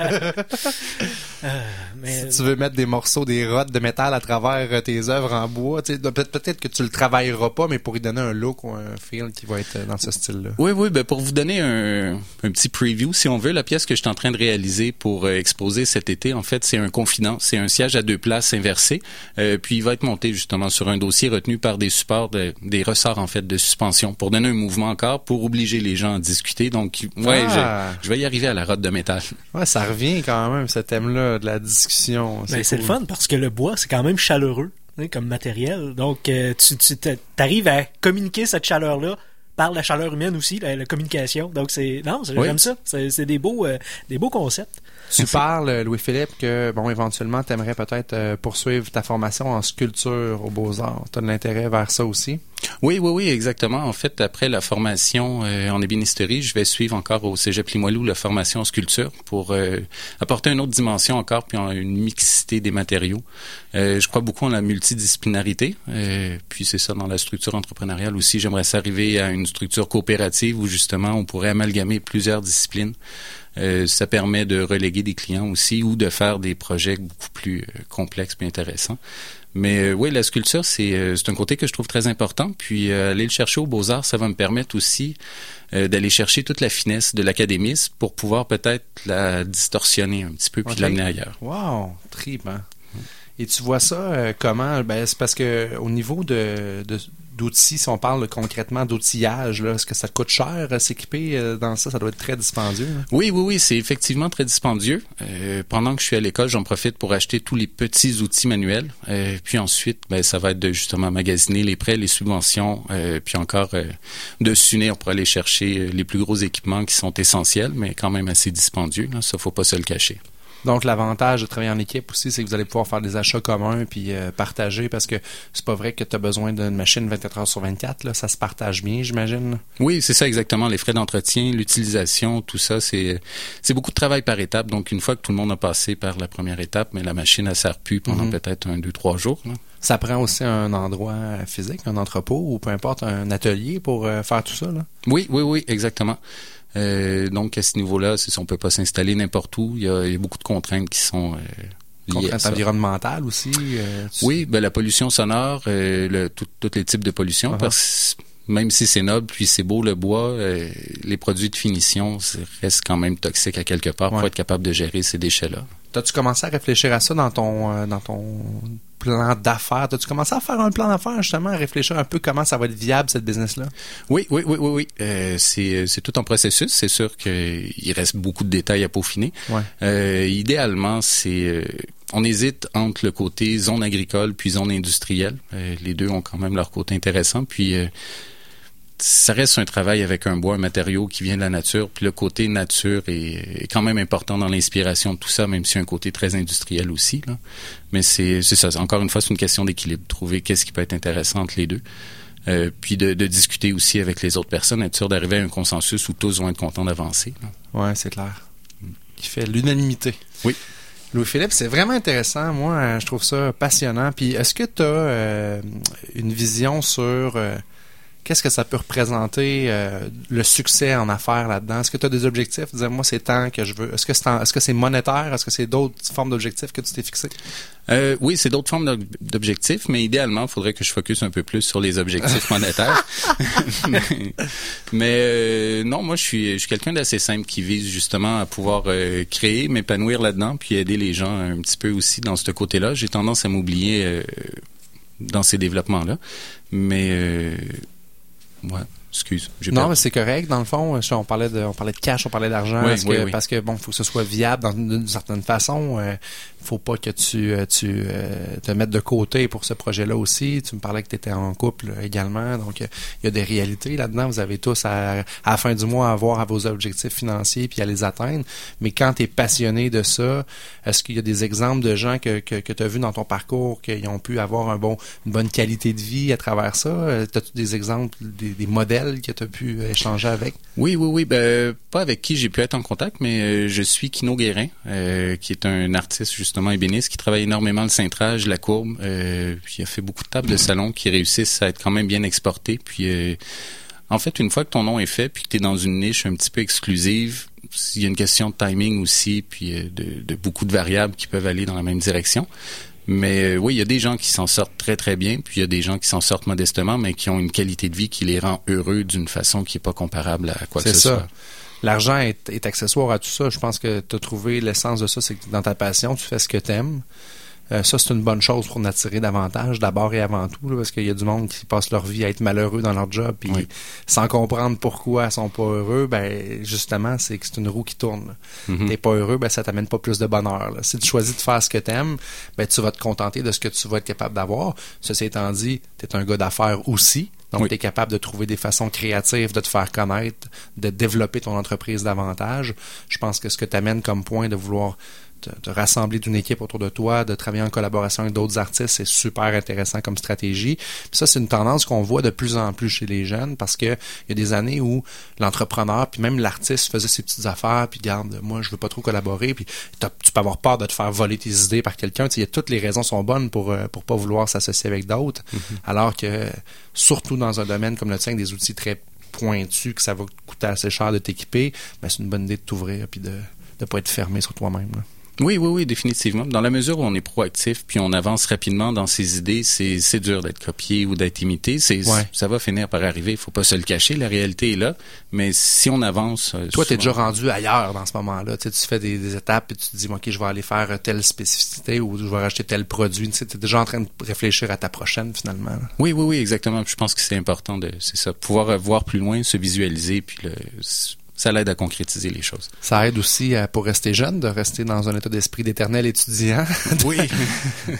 Euh, mais... Si tu veux mettre des morceaux, des rottes de métal à travers euh, tes œuvres en bois, peut-être que tu le travailleras pas, mais pour y donner un look ou un feel qui va être euh, dans ce style-là. Oui, oui, ben pour vous donner un, un, petit preview, si on veut, la pièce que je suis en train de réaliser pour exposer cet été, en fait, c'est un confident, c'est un siège à deux places inversé. Euh, puis il va être monté justement sur un dossier retenu par des supports, des ressorts en fait de suspension pour donner un mouvement encore, pour obliger les gens à discuter. Donc ouais, ah. je, vais y arriver à la rotte de métal. Ouais, ça revient quand même ce thème-là de la discussion. C'est ben, le fun parce que le bois c'est quand même chaleureux hein, comme matériel. Donc euh, tu, tu arrives à communiquer cette chaleur-là par la chaleur humaine aussi, la, communication. Donc c'est non, j'aime ça. C'est des beaux, euh, des beaux concepts. Tu parles, Louis-Philippe, que bon, éventuellement, tu aimerais peut-être euh, poursuivre ta formation en sculpture aux Beaux-Arts. Tu as de l'intérêt vers ça aussi? Oui, oui, oui, exactement. En fait, après la formation euh, en ébénisterie, je vais suivre encore au Cégep Limoilou la formation en sculpture pour euh, apporter une autre dimension encore, puis une mixité des matériaux. je crois beaucoup en la multidisciplinarité. puis c'est ça dans la structure entrepreneuriale aussi. J'aimerais s'arriver à une structure coopérative où justement on pourrait amalgamer plusieurs disciplines. Euh, ça permet de reléguer des clients aussi ou de faire des projets beaucoup plus euh, complexes et intéressants. Mais euh, oui, la sculpture, c'est un côté que je trouve très important. Puis aller le chercher aux beaux-arts, ça va me permettre aussi d'aller chercher toute la finesse de l'académisme pour pouvoir peut-être la distorsionner un petit peu puis l'amener ailleurs. Wow, trip, hein? Et tu vois ça comment? Ben, c'est parce que au niveau de, de, d'outils, si on parle concrètement d'outillage, est-ce que ça coûte cher à s'équiper euh, dans ça? Ça doit être très dispendieux. Hein? Oui, oui, oui, c'est effectivement très dispendieux. Euh, pendant que je suis à l'école, j'en profite pour acheter tous les petits outils manuels. Euh, puis ensuite, ben, ça va être de justement magasiner les prêts, les subventions, puis encore de s'unir pour aller chercher les plus gros équipements qui sont essentiels, mais quand même assez dispendieux. Là. Ça, faut pas se le cacher. Donc l'avantage de travailler en équipe aussi, c'est que vous allez pouvoir faire des achats communs puis euh, partager parce que c'est pas vrai que tu as besoin d'une machine 24 heures sur 24, là, ça se partage bien, j'imagine. Oui, c'est ça exactement, les frais d'entretien, l'utilisation, tout ça, c'est beaucoup de travail par étape. Donc une fois que tout le monde a passé par la première étape, mais la machine ne sert plus pendant mhm. peut-être un, deux, trois jours. Ça prend aussi un endroit physique, un entrepôt ou peu importe, un atelier pour euh, faire tout ça. Là. Oui, oui, oui, exactement. Euh, donc à ce niveau-là, on peut pas s'installer n'importe où. Il y, a, beaucoup de contraintes qui sont euh, Contraintes environnementales aussi. Euh, oui, ben la pollution sonore, le, tous les types de pollution. Uh-huh. Même si c'est noble, puis c'est beau le bois, euh, les produits de finition restent quand même toxiques à quelque part Ouais. pour être capable de gérer ces déchets-là. T'as-tu commencé à réfléchir à ça dans ton euh, dans ton plan d'affaires? T'as-tu commencé à faire un plan d'affaires justement, à réfléchir un peu comment ça va être viable cette business-là? Oui, oui, oui, oui, oui. Euh, c'est c'est tout un processus. C'est sûr qu'il reste beaucoup de détails à peaufiner. Ouais. Euh, idéalement, c'est euh, on hésite entre le côté zone agricole puis zone industrielle. Euh, les deux ont quand même leur côté intéressant. Puis euh, ça reste un travail avec un bois, un matériau qui vient de la nature. Puis le côté nature est, est quand même important dans l'inspiration de tout ça, même si y a un côté très industriel aussi. Là. Mais c'est ça. Encore une fois, c'est une question d'équilibre. Trouver qu'est-ce qui peut être intéressant entre les deux. Euh, puis de, de discuter aussi avec les autres personnes, être sûr d'arriver à un consensus où tous vont être contents d'avancer. Ouais, c'est clair. Qui fait l'unanimité. Oui. Louis-Philippe, c'est vraiment intéressant. Moi, euh, je trouve ça passionnant. Puis, est-ce que tu as une vision sur euh, qu'est-ce que ça peut représenter euh, le succès en affaires là-dedans? Est-ce que tu as des objectifs? Dire, moi, c'est tant que je veux. Est-ce que c'est en- est-ce que c'est monétaire? Est-ce que c'est d'autres formes d'objectifs que tu t'es fixé? Euh, oui, c'est d'autres formes d'ob- d'objectifs, mais idéalement, il faudrait que je focus un peu plus sur les objectifs monétaires. mais mais, euh, non, moi, je suis, je suis quelqu'un d'assez simple qui vise justement à pouvoir euh, créer, m'épanouir là-dedans, puis aider les gens un petit peu aussi dans ce côté-là. J'ai tendance à m'oublier dans ces développements-là, mais ouais, excuse. Non, mais c'est correct. Dans le fond, je- on parlait de, on parlait de cash, on parlait d'argent. Oui, parce, oui, que, oui. parce que bon, faut que ce soit viable d'une certaine façon. Euh, faut pas que tu, euh, tu euh, te mettes de côté pour ce projet-là aussi. Tu me parlais que tu étais en couple également, donc euh, il y a des réalités là-dedans. Vous avez tous à, à la fin du mois à avoir à vos objectifs financiers puis à les atteindre. Mais quand tu es passionné de ça, est-ce qu'il y a des exemples de gens que, que, que tu as vus dans ton parcours qui ont pu avoir un bon, une bonne qualité de vie à travers ça? As-tu des exemples, des, des modèles que tu as pu échanger avec? Oui, oui, oui. Ben, pas avec qui j'ai pu être en contact, mais euh, je suis Kino Guérin, euh, qui est un artiste justement ébéniste qui travaille énormément le cintrage, la courbe. Euh, puis il a fait beaucoup de tables de salon qui réussissent à être quand même bien exportées. Puis euh, en fait, une fois que ton nom est fait, puis que tu es dans une niche un petit peu exclusive, il y a une question de timing aussi, puis de beaucoup de variables qui peuvent aller dans la même direction. Mais euh, oui, il y a des gens qui s'en sortent très très bien, puis il y a des gens qui s'en sortent modestement, mais qui ont une qualité de vie qui les rend heureux d'une façon qui est pas comparable à quoi que C'est ce ça. soit. L'argent est, est accessoire à tout ça. Je pense que tu as trouvé l'essence de ça, c'est que dans ta passion, tu fais ce que tu aimes. Ça, c'est une bonne chose pour en attirer davantage, d'abord et avant tout, là, parce qu'il y a du monde qui passe leur vie à être malheureux dans leur job, puis Oui. sans comprendre pourquoi ils sont pas heureux, ben justement, c'est que c'est une roue qui tourne. Mhm. T'es pas heureux, ben ça t'amène pas plus de bonheur. là. Si tu choisis de faire ce que t'aimes, ben tu vas te contenter de ce que tu vas être capable d'avoir. Ceci étant dit, t'es un gars d'affaires aussi. Donc, Oui. tu es capable de trouver des façons créatives de te faire connaître, de développer ton entreprise davantage. Je pense que ce que tu amènes comme point de vouloir te, te rassembler d'une équipe autour de toi, de travailler en collaboration avec d'autres artistes, c'est super intéressant comme stratégie. Puis ça, c'est une tendance qu'on voit de plus en plus chez les jeunes parce que il y a des années où l'entrepreneur, puis même l'artiste faisait ses petites affaires, puis garde, moi, je veux pas trop collaborer, puis tu peux avoir peur de te faire voler tes idées par quelqu'un. Tu sais, toutes les raisons sont bonnes pour euh, pour pas vouloir s'associer avec d'autres, alors que surtout dans un domaine comme le tien, avec des outils très pointus, que ça va coûter assez cher de t'équiper, ben c'est une bonne idée de t'ouvrir puis de de pas être fermé sur toi-même. Oui, oui, oui, définitivement. Dans la mesure où on est proactif puis on avance rapidement dans ses idées, c'est c'est dur d'être copié ou d'être imité. C'est Ouais. ça va finir par arriver. Il faut pas se le cacher. La réalité est là. Mais si on avance, euh, Toi, tu es déjà rendu ailleurs dans ce moment-là. Tu, sais, tu fais des, des étapes et tu te dis, OK, je vais aller faire telle spécificité ou je vais racheter tel produit. Tu es déjà en train de réfléchir à ta prochaine, finalement. là. Oui, oui, oui, exactement. Je pense que c'est important de, c'est ça, pouvoir euh, voir plus loin, se visualiser, puis le, ça l'aide à concrétiser les choses. Ça aide aussi à- pour rester jeune, de rester dans un état d'esprit d'éternel étudiant. Oui.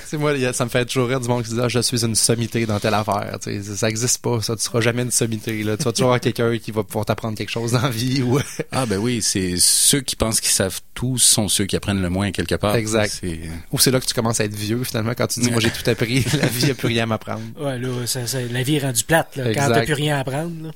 sais, moi, ça me fait toujours rire du monde qui dit, ah, je suis une sommité dans telle affaire. Ça n'existe pas, ça. Tu seras jamais une sommité, là. Tu vas toujours avoir quelqu'un qui va pouvoir t'apprendre quelque chose dans la vie ou... ah ben oui, c'est ceux qui pensent qu'ils savent tout sont ceux qui apprennent le moins quelque part. Exact. C'est- ou c'est là que tu commences à être vieux, finalement, quand tu dis, moi, j'ai tout appris. la vie, il n'y a plus rien à m'apprendre. Ouais, là, ça- ça- la vie est rendue plate, là, quand t'as plus rien à apprendre. là.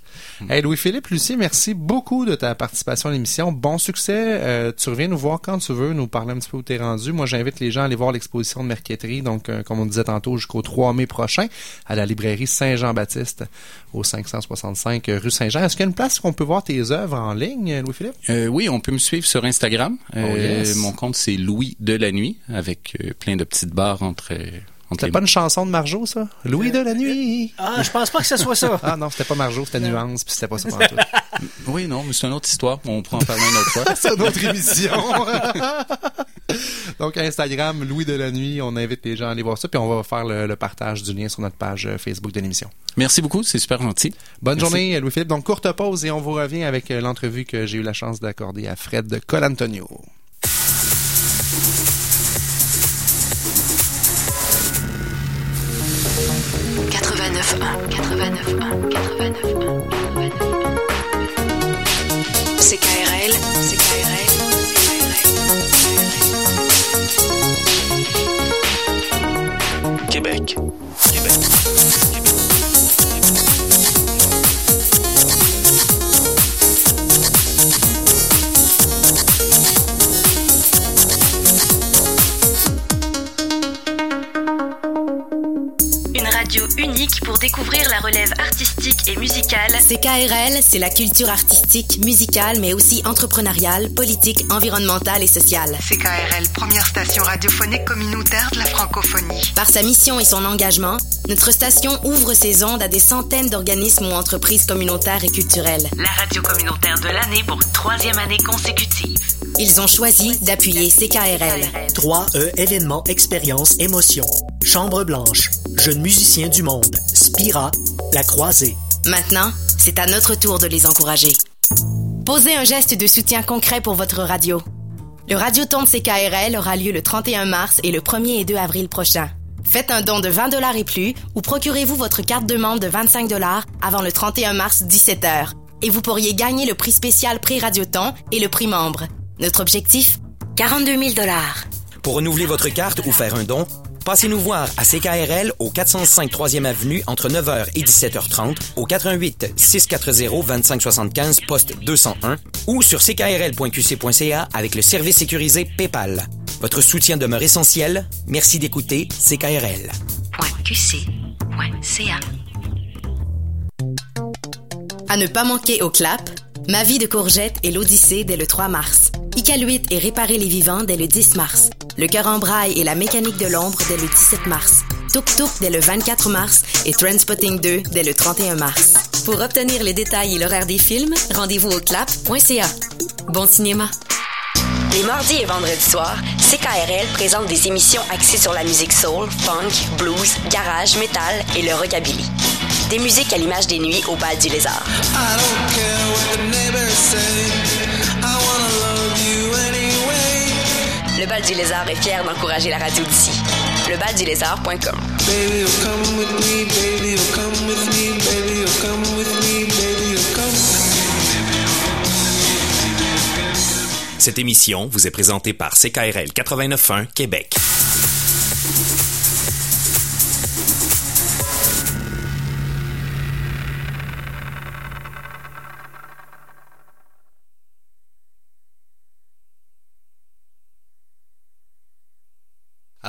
Hey Louis-Philippe, Lucie, merci beaucoup de ta participation à l'émission. Bon succès. Euh, tu reviens nous voir quand tu veux, nous parler un petit peu où t'es rendu. Moi, j'invite les gens à aller voir l'exposition de Merqueterie, donc euh, comme on disait tantôt, jusqu'au 3 mai prochain, à la librairie Saint-Jean-Baptiste, au 565 rue Saint-Jean. Est-ce qu'il y a une place qu'on peut voir tes œuvres en ligne, Louis-Philippe? Euh, oui, on peut me suivre sur Instagram. Euh, Oh, yes. Mon compte c'est Louis de la nuit avec euh, plein de petites barres euh, entre C'était les pas une chanson de Marjo, ça? Louis de la nuit. Ah, je pense pas que ce soit ça. Ah non, c'était pas Marjo, c'était Nuance, puis c'était pas ça pour tout. Oui, non, mais c'est une autre histoire. On pourra en parler une autre fois. C'est une autre émission. Donc Instagram, Louis de la nuit, on invite les gens à aller voir ça, puis on va faire le, le partage du lien sur notre page euh, Facebook de l'émission. Merci beaucoup, c'est super gentil. Bonne Merci. journée, Louis-Philippe. Donc courte pause et on vous revient avec euh, l'entrevue que j'ai eu la chance d'accorder à Fred de Colantonio. Pour découvrir la relève artistique et musicale CKRL, c'est la culture artistique, musicale, mais aussi entrepreneuriale, politique, environnementale et sociale. CKRL, première station radiophonique communautaire de la francophonie. Par sa mission et son engagement, notre station ouvre ses ondes à des centaines d'organismes ou entreprises communautaires et culturelles. La radio communautaire de l'année pour une troisième année consécutive. Ils ont choisi d'appuyer CKRL. 3E événements, expériences, émotions. Chambre blanche. Jeunes musiciens du monde. Spira. La croisée. Maintenant, c'est à notre tour de les encourager. Posez un geste de soutien concret pour votre radio. Le Radioton de CKRL aura lieu le 31 mars et le 1er et 2 avril prochain. Faites un don de 20 dollars et plus ou procurez-vous votre carte de membre de 25 dollars avant le 31 mars 17h. Et vous pourriez gagner le prix spécial prix Radioton et le prix membre. Notre objectif 42 000 dollars. Pour renouveler votre carte ou faire un don, passez nous voir à CKRL au 405 3e Avenue entre 9h et 17h30 au 88 640 2575 poste 201 ou sur ckrl.qc.ca avec le service sécurisé PayPal. Votre soutien demeure essentiel. Merci d'écouter CKRL. .qc.ca À ne pas manquer au clap, Ma vie de courgette et l'Odyssée dès le 3 mars. Icaluit et réparer les vivants dès le 10 mars. Le cœur en braille et la mécanique de l'ombre dès le 17 mars. Tuk dès le 24 mars et Transpotting 2 dès le 31 mars. Pour obtenir les détails et l'horaire des films, rendez-vous au clap.ca. Bon cinéma. Les mardis et vendredis soirs, CKRL présente des émissions axées sur la musique soul, funk, blues, garage, metal et le rockabilly. Des musiques à l'image des nuits au bal du lézard. Le bal du lézard est fier d'encourager la radio d'ici. Lebaldulézard.com Cette émission vous est présentée par CKRL 89.1 Québec.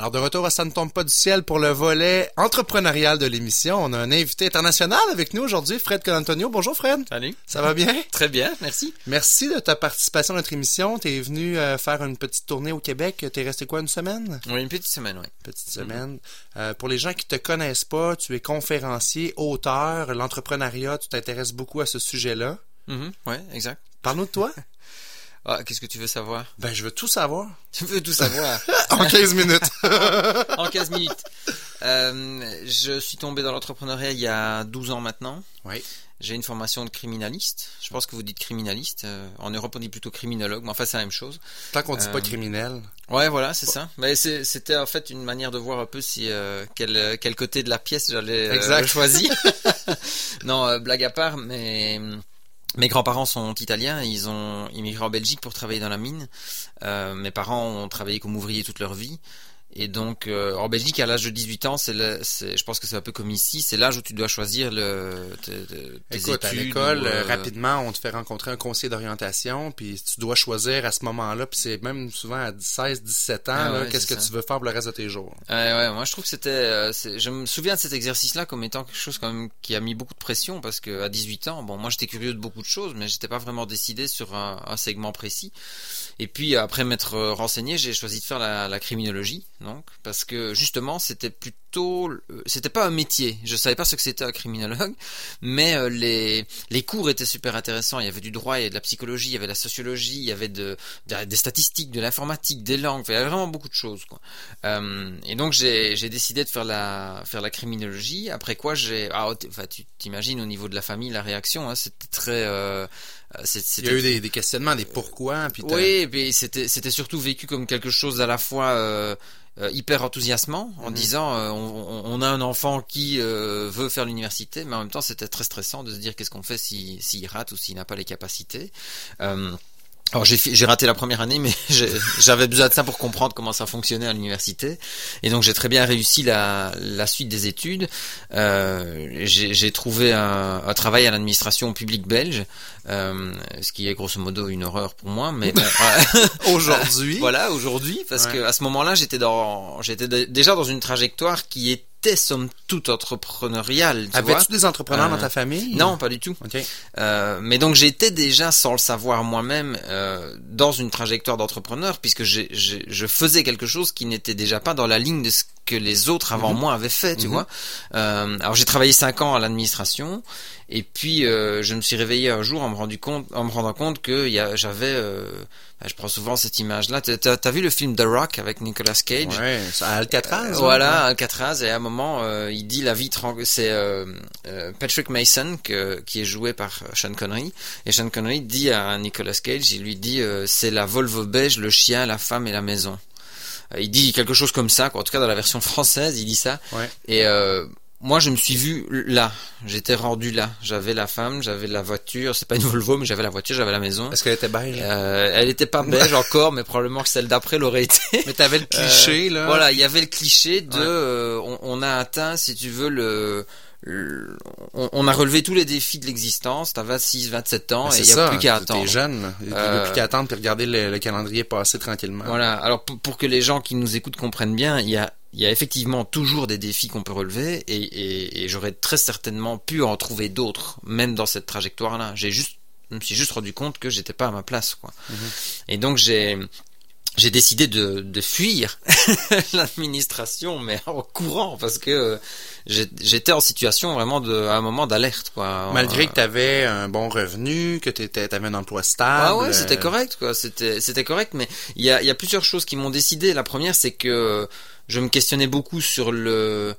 Alors, de retour à Ça ne tombe pas du ciel pour le volet entrepreneurial de l'émission. On a un invité international avec nous aujourd'hui, Fred Colantonio. Bonjour, Fred. Salut. Ça va bien? Très bien, merci. Merci de ta participation à notre émission. Tu es venu euh, faire une petite tournée au Québec. Tu es resté quoi, une semaine? Oui, une petite semaine, oui. Petite semaine. Euh, pour les gens qui te connaissent pas, tu es conférencier, auteur, l'entrepreneuriat, tu t'intéresses beaucoup à ce sujet-là. Mhm, ouais, exact. Parle-nous de toi. Ah, qu'est-ce que tu veux savoir? Ben, je veux tout savoir. Tu veux tout savoir? en 15 minutes. en 15 minutes. Euh, je suis tombé dans l'entrepreneuriat il y a 12 ans maintenant. Oui. J'ai une formation de criminaliste. Je pense que vous dites criminaliste. Euh, en Europe, on dit plutôt criminologue, mais enfin, c'est la même chose. Tant qu'on dit Euh, pas criminel. Ouais, voilà, c'est ça. Mais c'était en fait une manière de voir un peu si euh, quel, quel côté de la pièce j'allais euh, choisir. non, euh, blague à part, mais mes grands-parents sont italiens, ils ont immigré en Belgique pour travailler dans la mine. Euh, mes parents ont travaillé comme ouvriers toute leur vie. Et donc, euh, en Belgique, à l'âge de 18 ans, c'est, le- c'est- je pense que c'est un peu comme ici, c'est l'âge où tu dois choisir le, tes, tes- tes Écoute, à études l'école, ou, euh, euh, rapidement, on te fait rencontrer un conseiller d'orientation, puis tu dois choisir à ce moment-là, puis c'est même souvent à 16, 17 ans, Ah là, ouais, qu'est-ce que ça. tu veux faire pour le reste de tes jours. Ouais, ouais, moi je trouve que c'était. euh, c'est- je me souviens de cet exercice-là comme étant quelque chose quand même qui a mis beaucoup de pression parce que à 18 ans, bon, moi j'étais curieux de beaucoup de choses, mais j'étais pas vraiment décidé sur un, un segment précis. Et puis après m'être euh, renseigné, j'ai choisi de faire la, la, criminologie, donc parce que justement c'était plutôt, c'était pas un métier. Je savais pas ce que c'était un criminologue, mais euh, les les cours étaient super intéressants. Il y avait du droit, il y avait de la psychologie, il y avait de la sociologie, il y avait de, des statistiques, de l'informatique, des langues. il y avait vraiment beaucoup de choses. Quoi. Euh, et donc j'ai j'ai décidé de faire la faire la criminologie. Après quoi j'ai, ah, enfin tu t'imagines au niveau de la famille la réaction, hein, c'était très euh, il y a eu des, des questionnements, des pourquoi. Puis oui, puis c'était c'était surtout vécu comme quelque chose à la fois euh, euh hyper enthousiasmant en mhm. disant euh, on, on, a un enfant qui euh, veut faire l'université, mais en même temps c'était très stressant de se dire qu'est-ce qu'on fait s'il si, rate ou s'il n'a pas les capacités. Alors j'ai raté la première année, mais j'avais besoin de ça pour comprendre comment ça fonctionnait à l'université. Et donc j'ai très bien réussi la, la suite des études. Euh, j'ai trouvé un, un, travail à l'administration publique belge, euh, ce qui est grosso modo une horreur pour moi. Mais aujourd'hui, voilà aujourd'hui, parce que à ce moment-là j'étais dans j'étais déjà dans une trajectoire qui est était somme toute entrepreneuriale. Avais-tu des entrepreneurs dans ta euh, famille? Non, pas du tout. Euh, mais donc j'étais déjà, sans le savoir moi-même, euh, dans une trajectoire d'entrepreneur, puisque je faisais quelque chose qui n'était déjà pas dans la ligne de ce que les autres avant mhm. moi avaient fait, tu mhm. vois. Euh, alors j'ai travaillé cinq ans à l'administration et puis euh, je me suis réveillé un jour en me rendu compte, en me rendant compte que j'avais, euh, bah, je prends souvent cette image-là. T'as as vu le film The Rock avec Nicolas Cage? Ouais, à Alcatraz. Euh, voilà, Alcatraz. Et à un moment, il dit la vie c'est Patrick Mason que, qui est joué par Sean Connery. Et Sean Connery dit à Nicolas Cage, il lui dit c'est la Volvo beige, le chien, la femme et la maison. Il dit quelque chose comme ça, quoi. en tout cas dans la version française, il dit ça. Ouais. Et moi, je me suis vu là. J'étais rendu là. J'avais la femme, j'avais la voiture. C'est pas une Volvo, mais j'avais la voiture, j'avais la maison. Est-ce qu'elle était beige? Euh, Elle était pas beige encore, mais probablement que celle d'après l'aurait été. Mais t'avais le cliché là. Voilà, il y avait le cliché de. Euh, on, a atteint, si tu veux, le. On, a relevé tous les défis de l'existence. T'as 26, 27 ans et il y a plus qu'à attendre. T'es jeune, il n'y a plus qu'à attendre puis regarder le, calendrier passer tranquillement. Voilà. Alors pour que les gens qui nous écoutent comprennent bien, il y a il y a effectivement toujours des défis qu'on peut relever et, j'aurais très certainement pu en trouver d'autres, même dans cette trajectoire-là. J'ai juste, je me suis juste rendu compte que j'étais pas à ma place, quoi. Mhm. Et donc j'ai, j'ai décidé de, de fuir l'administration, mais en courant, parce que j'étais en situation vraiment de, à un moment d'alerte, quoi. Malgré que tu avais un bon revenu, que tu avais un emploi stable. Ah ouais, c'était correct, quoi. C'était, c'était correct, mais il y a, y a plusieurs choses qui m'ont décidé. La première, c'est que je me questionnais beaucoup sur le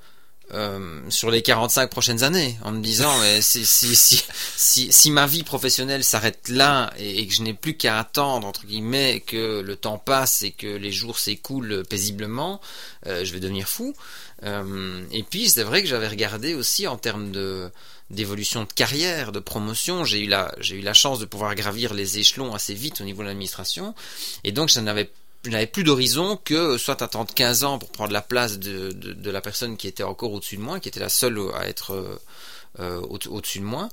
euh, sur les 45 prochaines années en me disant si, si, si, si, ma vie professionnelle s'arrête là et, que je n'ai plus qu'à attendre entre guillemets que le temps passe et que les jours s'écoulent paisiblement euh, je vais devenir fou euh, et puis c'est vrai que j'avais regardé aussi en termes de d'évolution de carrière, de promotion. J'ai eu la j'ai eu la chance de pouvoir gravir les échelons assez vite au niveau de l'administration et donc je n'avais je n'avais plus d'horizon que soit attendre 15 ans pour prendre la place de, de, la personne qui était encore au-dessus de moi, qui était la seule à être euh, euh au-dessus de moi.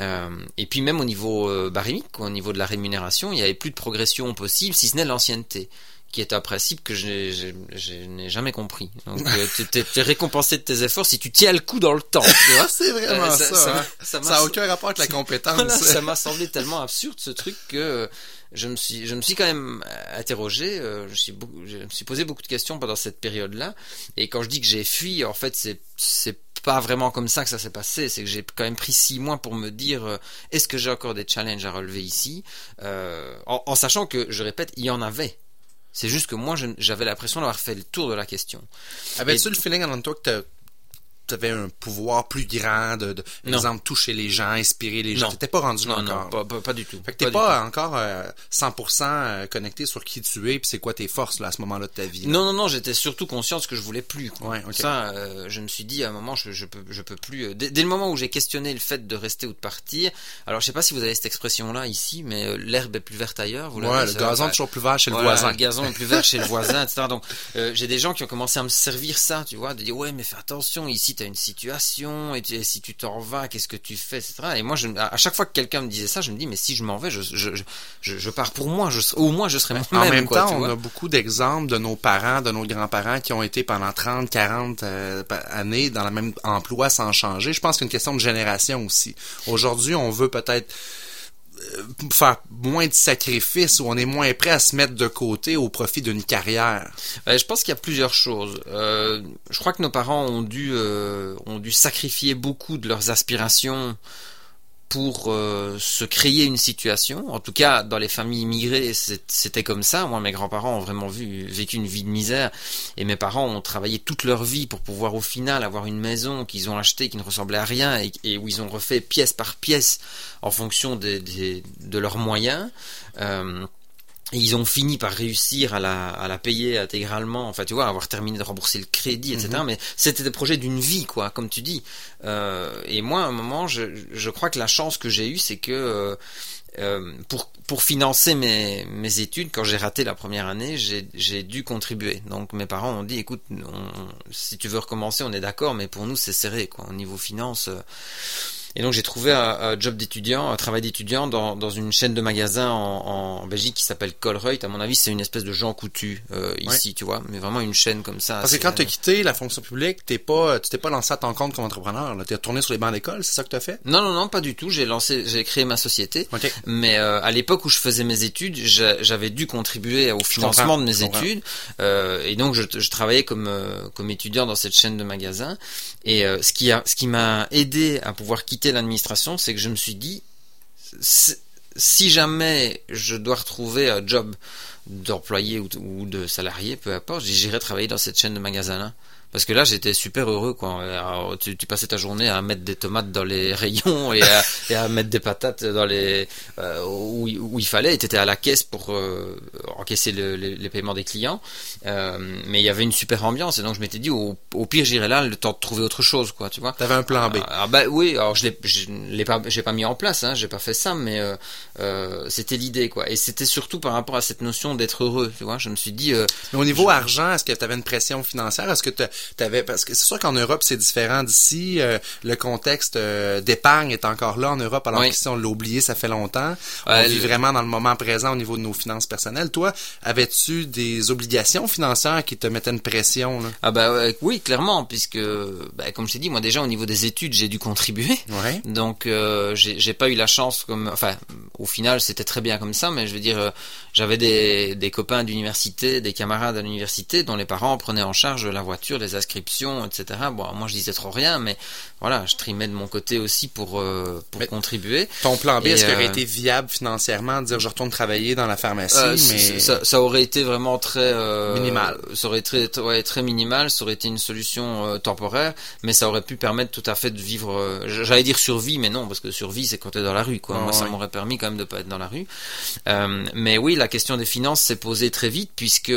Euh, et puis même au niveau euh, barimique, au niveau de la rémunération, il n'y avait plus de progression possible, si ce n'est l'ancienneté qui est un principe que je, n'ai jamais compris. Donc, euh, tu es, récompensé de tes efforts si tu tiens le coup dans le temps. c'est vraiment ça. Ça n'a aucun rapport avec la compétence. ça m'a semblé tellement absurde ce truc que je me suis, je me suis quand même interrogé, euh, je, suis je me suis posé beaucoup de questions pendant cette période-là. Et quand je dis que j'ai fui, en fait, c'est, c'est pas vraiment comme ça que ça s'est passé. C'est que j'ai quand même pris six mois pour me dire euh, est-ce que j'ai encore des challenges à relever ici, euh, en, sachant que, je répète, il y en avait. C'est juste que moi, j'avais l'impression d'avoir fait le tour de la question. Avais-tu le feeling en toi que tu avais un pouvoir plus grand de, exemple, toucher les gens, inspirer les gens. T'étais pas rendu non, encore. Non, pas, pas, du tout. Fait que t'es pas, encore 100% euh, euh, connecté sur qui tu es puis c'est quoi tes forces là à ce moment-là de ta vie. Non, non, non, j'étais surtout conscient de ce que je voulais plus. Ouais, Ça, euh, je me suis dit à un moment, je, je peux, je peux plus. Dès, dès, le moment où j'ai questionné le fait de rester ou de partir. Alors, je sais pas si vous avez cette expression-là ici, mais l'herbe est plus verte ailleurs. Vous ouais, le gazon est toujours plus vert chez le voisin. Le gazon est plus vert chez le voisin, etc. Donc, j'ai des gens qui ont commencé à me servir ça, tu vois, de dire ouais, mais fais attention, ici t'as une situation et, si tu t'en vas, qu'est-ce que tu fais, etc. Et moi, je, à chaque fois que quelqu'un me disait ça, je me dis, mais si je m'en vais, je, je, je, je, pars pour moi, je, au moins je serai moi-même. En même temps, on a beaucoup d'exemples de nos parents, de nos grands-parents qui ont été pendant 30, 40 euh, années dans le même emploi sans changer. Je pense qu'il y a une question de génération aussi. Aujourd'hui, on veut peut-être faire moins de sacrifices ou on est moins prêt à se mettre de côté au profit d'une carrière? Je pense qu'il y a plusieurs choses. Euh, je crois que nos parents ont dû euh, ont dû sacrifier beaucoup de leurs aspirations pour euh, se créer une situation. En tout cas, dans les familles immigrées, c'était comme ça. Moi, mes grands-parents ont vraiment vu, vécu une vie de misère, et mes parents ont travaillé toute leur vie pour pouvoir au final avoir une maison qu'ils ont achetée qui ne ressemblait à rien et, où ils ont refait pièce par pièce en fonction de leurs moyens. Euh, et ils ont fini par réussir à la, à la payer intégralement, enfin tu vois, avoir terminé de rembourser le crédit, etc. Mhm. Mais c'était des projets d'une vie, quoi, comme tu dis. Euh, et moi, à un moment, je, je crois que la chance que j'ai eue, c'est que euh, euh pour, pour financer mes, mes études, quand j'ai raté la première année, j'ai dû contribuer. Donc mes parents ont dit, écoute, si tu veux recommencer, on est d'accord, mais pour nous c'est serré, quoi, au niveau finance. Euh, et donc j'ai trouvé un, job d'étudiant, un travail d'étudiant dans, dans une chaîne de magasins en, en Belgique qui s'appelle Colruyt. À mon avis, c'est une espèce de Jean Coutu euh, ici, tu vois, mais vraiment une chaîne comme ça. Parce que quand tu as quitté la fonction publique, t'es pas, tu t'es pas lancé à ton compte comme entrepreneur. Tu es retourné sur les bancs d'école, c'est ça que tu as fait? Non, non, non, pas du tout. J'ai lancé, j'ai créé ma société. Mais euh, à l'époque où je faisais mes études, j'avais dû contribuer au financement de mes études, euh, et donc je, je travaillais comme euh, comme étudiant dans cette chaîne de magasins. Et euh, ce qui a, ce qui m'a aidé à pouvoir quitter l'administration, c'est que je me suis dit, si jamais je dois retrouver un job d'employé ou, de salarié, peu importe, j'irai travailler dans cette chaîne de magasins-là. Parce que là, j'étais super heureux, quoi. tu, tu, passais ta journée à mettre des tomates dans les rayons et à, et à mettre des patates dans les euh, où, où, il fallait. Et t'étais à la caisse pour euh, encaisser le, les, paiements des clients. Euh, mais il y avait une super ambiance et donc je m'étais dit au, au pire j'irai là le temps de trouver autre chose, quoi. Tu vois. T'avais un plan B. Ah, bah oui. Alors je l'ai, je l'ai pas, j'ai pas mis en place. Hein, j'ai pas fait ça, mais euh, euh, c'était l'idée, quoi. Et c'était surtout par rapport à cette notion d'être heureux. Tu vois. Je me suis dit. Euh, mais au niveau argent, est-ce que t'avais une pression financière? Est-ce que t'avais parce que c'est sûr qu'en Europe c'est différent d'ici. Euh, le contexte euh, d'épargne est encore là en Europe, alors que qu'ici on l'a oublié, ça fait longtemps. on vit vraiment dans le moment présent au niveau de nos finances personnelles. Toi, avais-tu des obligations financières qui te mettaient une pression là? Ah bah oui, clairement, puisque bah, comme je t'ai dit, moi déjà au niveau des études j'ai dû contribuer. Ouais. Donc euh, j'ai pas eu la chance comme, enfin, au final c'était très bien comme ça, mais je veux dire, j'avais des, des copains d'université, des camarades à l'université dont les parents prenaient en charge la voiture, les inscriptions etc. Bon, moi je disais trop rien, mais voilà, je trimais de mon côté aussi pour, euh, pour contribuer. Ton plan B, est-ce qu'il aurait euh, été viable financièrement de dire je retourne travailler dans la pharmacie euh, mais... ça, aurait été vraiment très... minimal. Ça aurait été très, très minimal, ça aurait été une solution temporaire, mais ça aurait pu permettre tout à fait de vivre... J'allais dire survie, mais non, parce que survie c'est quand t'es dans la rue, quoi. moi ça m'aurait permis quand même de pas être dans la rue. mais oui, la question des finances s'est posée très vite, puisque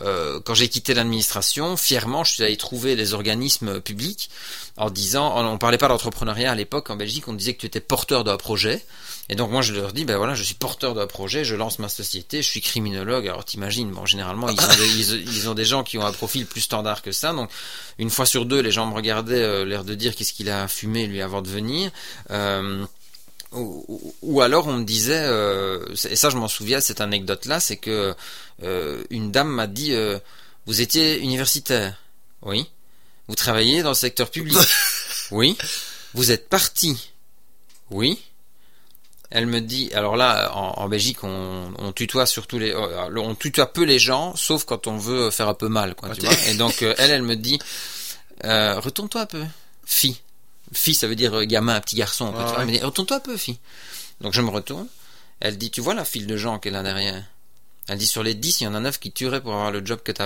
euh, quand j'ai quitté l'administration, fièrement, je suis allé trouver des organismes publics en disant, on, parlait pas d'entrepreneuriat à l'époque en Belgique, on disait que tu étais porteur d'un projet. Et donc moi je leur dis, ben voilà, je suis porteur d'un projet, je lance ma société, je suis criminologue. Alors t'imagines, bon généralement ils ont, des, gens qui ont un profil plus standard que ça. Donc une fois sur deux, les gens me regardaient, euh, l'air de dire qu'est-ce qu'il a fumé lui avant de venir. Euh, ou, alors on me disait, euh, et ça je m'en souviens, cette anecdote-là, c'est que une dame m'a dit, vous étiez universitaire, oui. Vous travaillez dans le secteur public, oui. Vous êtes parti, oui. Elle me dit, alors là, en, Belgique, on, on, tutoie surtout les, on tutoie peu les gens, sauf quand on veut faire un peu mal, quoi, tu vois. Et donc elle, elle me dit, retourne-toi un peu, fille. Fille, ça veut dire euh, gamin, petit garçon. Elle me dit, retourne-toi un peu, fille. Donc je me retourne. Elle dit, tu vois la file de gens qu'elle a derrière? Elle dit, sur les 10, il y en a 9 qui tueraient pour avoir le job que tu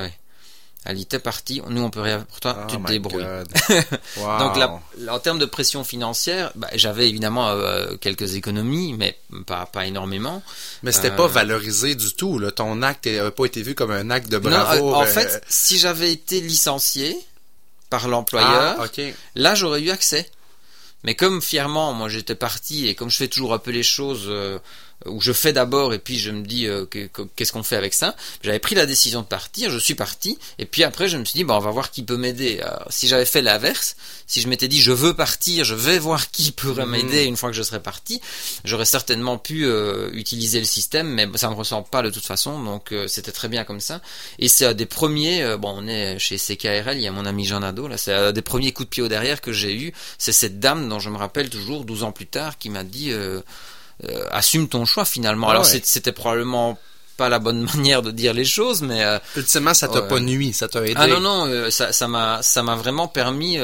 dit, t'es parti, nous on peut rien pour toi, oh tu te débrouilles. Donc là, en termes de pression financière, bah, j'avais évidemment euh, quelques économies, mais pas, pas énormément. Mais c'était pas euh, valorisé du tout. Là. Ton acte n'avait pas été vu comme un acte de bravo. en fait, si j'avais été licencié par l'employeur, ah, là j'aurais eu accès. Mais comme fièrement, moi j'étais parti et comme je fais toujours un peu les choses euh, où je fais d'abord et puis je me dis euh, qu'est-ce qu'on fait avec ça. J'avais pris la décision de partir, je suis parti et puis après je me suis dit bon on va voir qui peut m'aider. Si j'avais fait l'inverse, si je m'étais dit je veux partir, je vais voir qui pourrait mhm. m'aider une fois que je serais parti, j'aurais certainement pu euh, utiliser le système, mais ça me ressemble pas de toute façon, donc euh, c'était très bien comme ça. Et c'est un des premiers, bon on est chez CKRL, il y a mon ami Jean Nadeau là, c'est un des premiers coups de pied au derrière que j'ai eu, c'est cette dame dont je me rappelle toujours 12 ans plus tard qui m'a dit assume ton choix finalement. Ah Alors ouais. c'était probablement pas la bonne manière de dire les choses, mais euh, Ultimement, ça t'a pas nuit, ça t'a aidé. ah non non, euh, ça ça m'a ça m'a vraiment permis.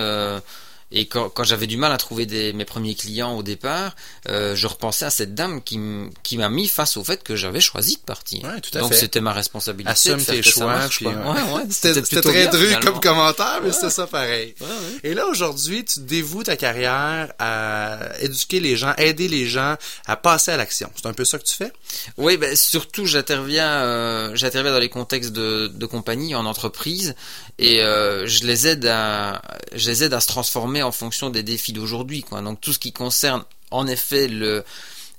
Et quand, quand j'avais du mal à trouver des, mes premiers clients au départ, euh, je repensais à cette dame qui, m'a mis face au fait que j'avais choisi de partir. Ouais, tout à Donc c'était ma responsabilité. Assume de faire tes choix. ouais. Ouais, C'était très dru comme commentaire, mais c'était ça pareil. Et là, aujourd'hui, tu dévoues ta carrière à éduquer les gens, aider les gens à passer à l'action. C'est un peu ça que tu fais? Oui, ben, surtout j'interviens, euh, j'interviens dans les contextes de, de compagnie, en entreprise, et euh, je les aide à, je les aide à se transformer en fonction des défis d'aujourd'hui. Donc tout ce qui concerne, en effet, le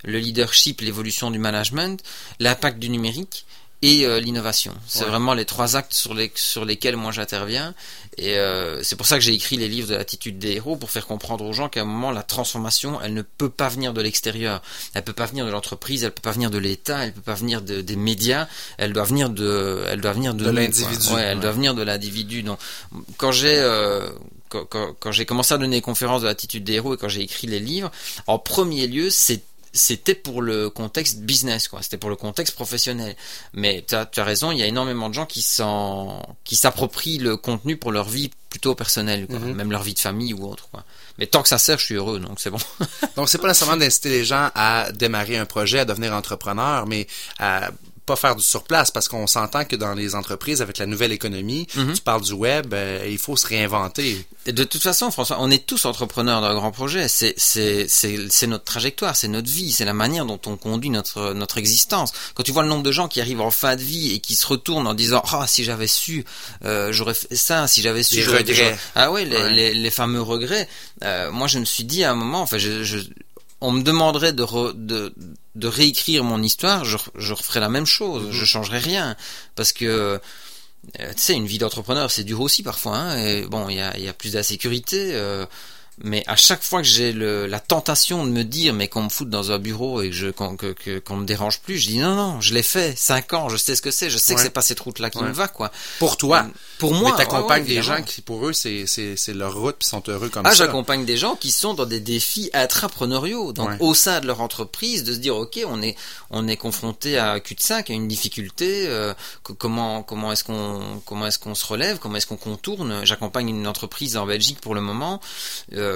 le leadership, l'évolution du management, l'impact du numérique et euh, l'innovation. C'est Ouais. vraiment les trois actes sur, les, sur lesquels moi j'interviens. Et euh, c'est pour ça que j'ai écrit les livres de l'attitude des héros, pour faire comprendre aux gens qu'à un moment, la transformation, elle ne peut pas venir de l'extérieur. Elle peut pas venir de l'entreprise, elle peut pas venir de l'État, elle peut pas venir de- des médias, elle doit venir de, elle doit venir de, l'individu, Ouais, elle ouais. doit venir de l'individu. Donc, quand j'ai euh, quand, quand- quand j'ai commencé à donner des conférences de l'attitude des héros et quand j'ai écrit les livres, en premier lieu, c'est c'était pour le contexte business, quoi. C'était pour le contexte professionnel. Mais tu as, raison, il y a énormément de gens qui s'en, qui s'approprient le contenu pour leur vie plutôt personnelle, quoi. Mhm. Même leur vie de famille ou autre, quoi. Mais tant que ça sert, je suis heureux, donc c'est bon. Donc, c'est pas nécessairement d'inciter les gens à démarrer un projet, à devenir entrepreneur, mais à pas faire du surplace parce qu'on s'entend que dans les entreprises avec la nouvelle économie, Mhm. tu parles du web, euh, il faut se réinventer. De toute façon, François, on est tous entrepreneurs d'un grand projet. C'est, notre trajectoire, c'est notre vie, c'est la manière dont on conduit notre, notre existence. Quand tu vois le nombre de gens qui arrivent en fin de vie et qui se retournent en disant, ah, si j'avais su, euh, j'aurais fait ça, si j'avais su, Les j'aurais regrets. déjà- Ah ouais, les, Ouais. Les, les fameux regrets. Euh, moi, je me suis dit à un moment, enfin, je, je- on me demanderait de, re- de, de réécrire mon histoire, je, je referais la même chose, je changerais rien, parce que euh, tu sais, une vie d'entrepreneur, c'est dur aussi parfois. Hein, et bon, il y a, il y a plus d'insécurité. euh, mais à chaque fois que j'ai le, la tentation de me dire, mais qu'on me foute dans un bureau et que je, qu'on, que, que- qu'on me dérange plus, je dis non, non, je l'ai fait, cinq ans, je sais ce que c'est, je sais que Ouais. c'est pas cette route-là qui Ouais. me va, quoi. Pour toi. Pour moi, mais t'accompagnes ouais, ouais, des gens qui, pour eux, c'est, c'est, c'est leur route puis sont heureux comme Ah, ça. j'accompagne des gens qui sont dans des défis intrapreneuriaux, donc au sein de leur entreprise, de se dire ok, on est on est confronté à un cul-de-sac, à une difficulté, euh, que- comment comment est-ce qu'on comment est-ce qu'on se relève, comment est-ce qu'on contourne? J'accompagne une entreprise en Belgique pour le moment. Euh,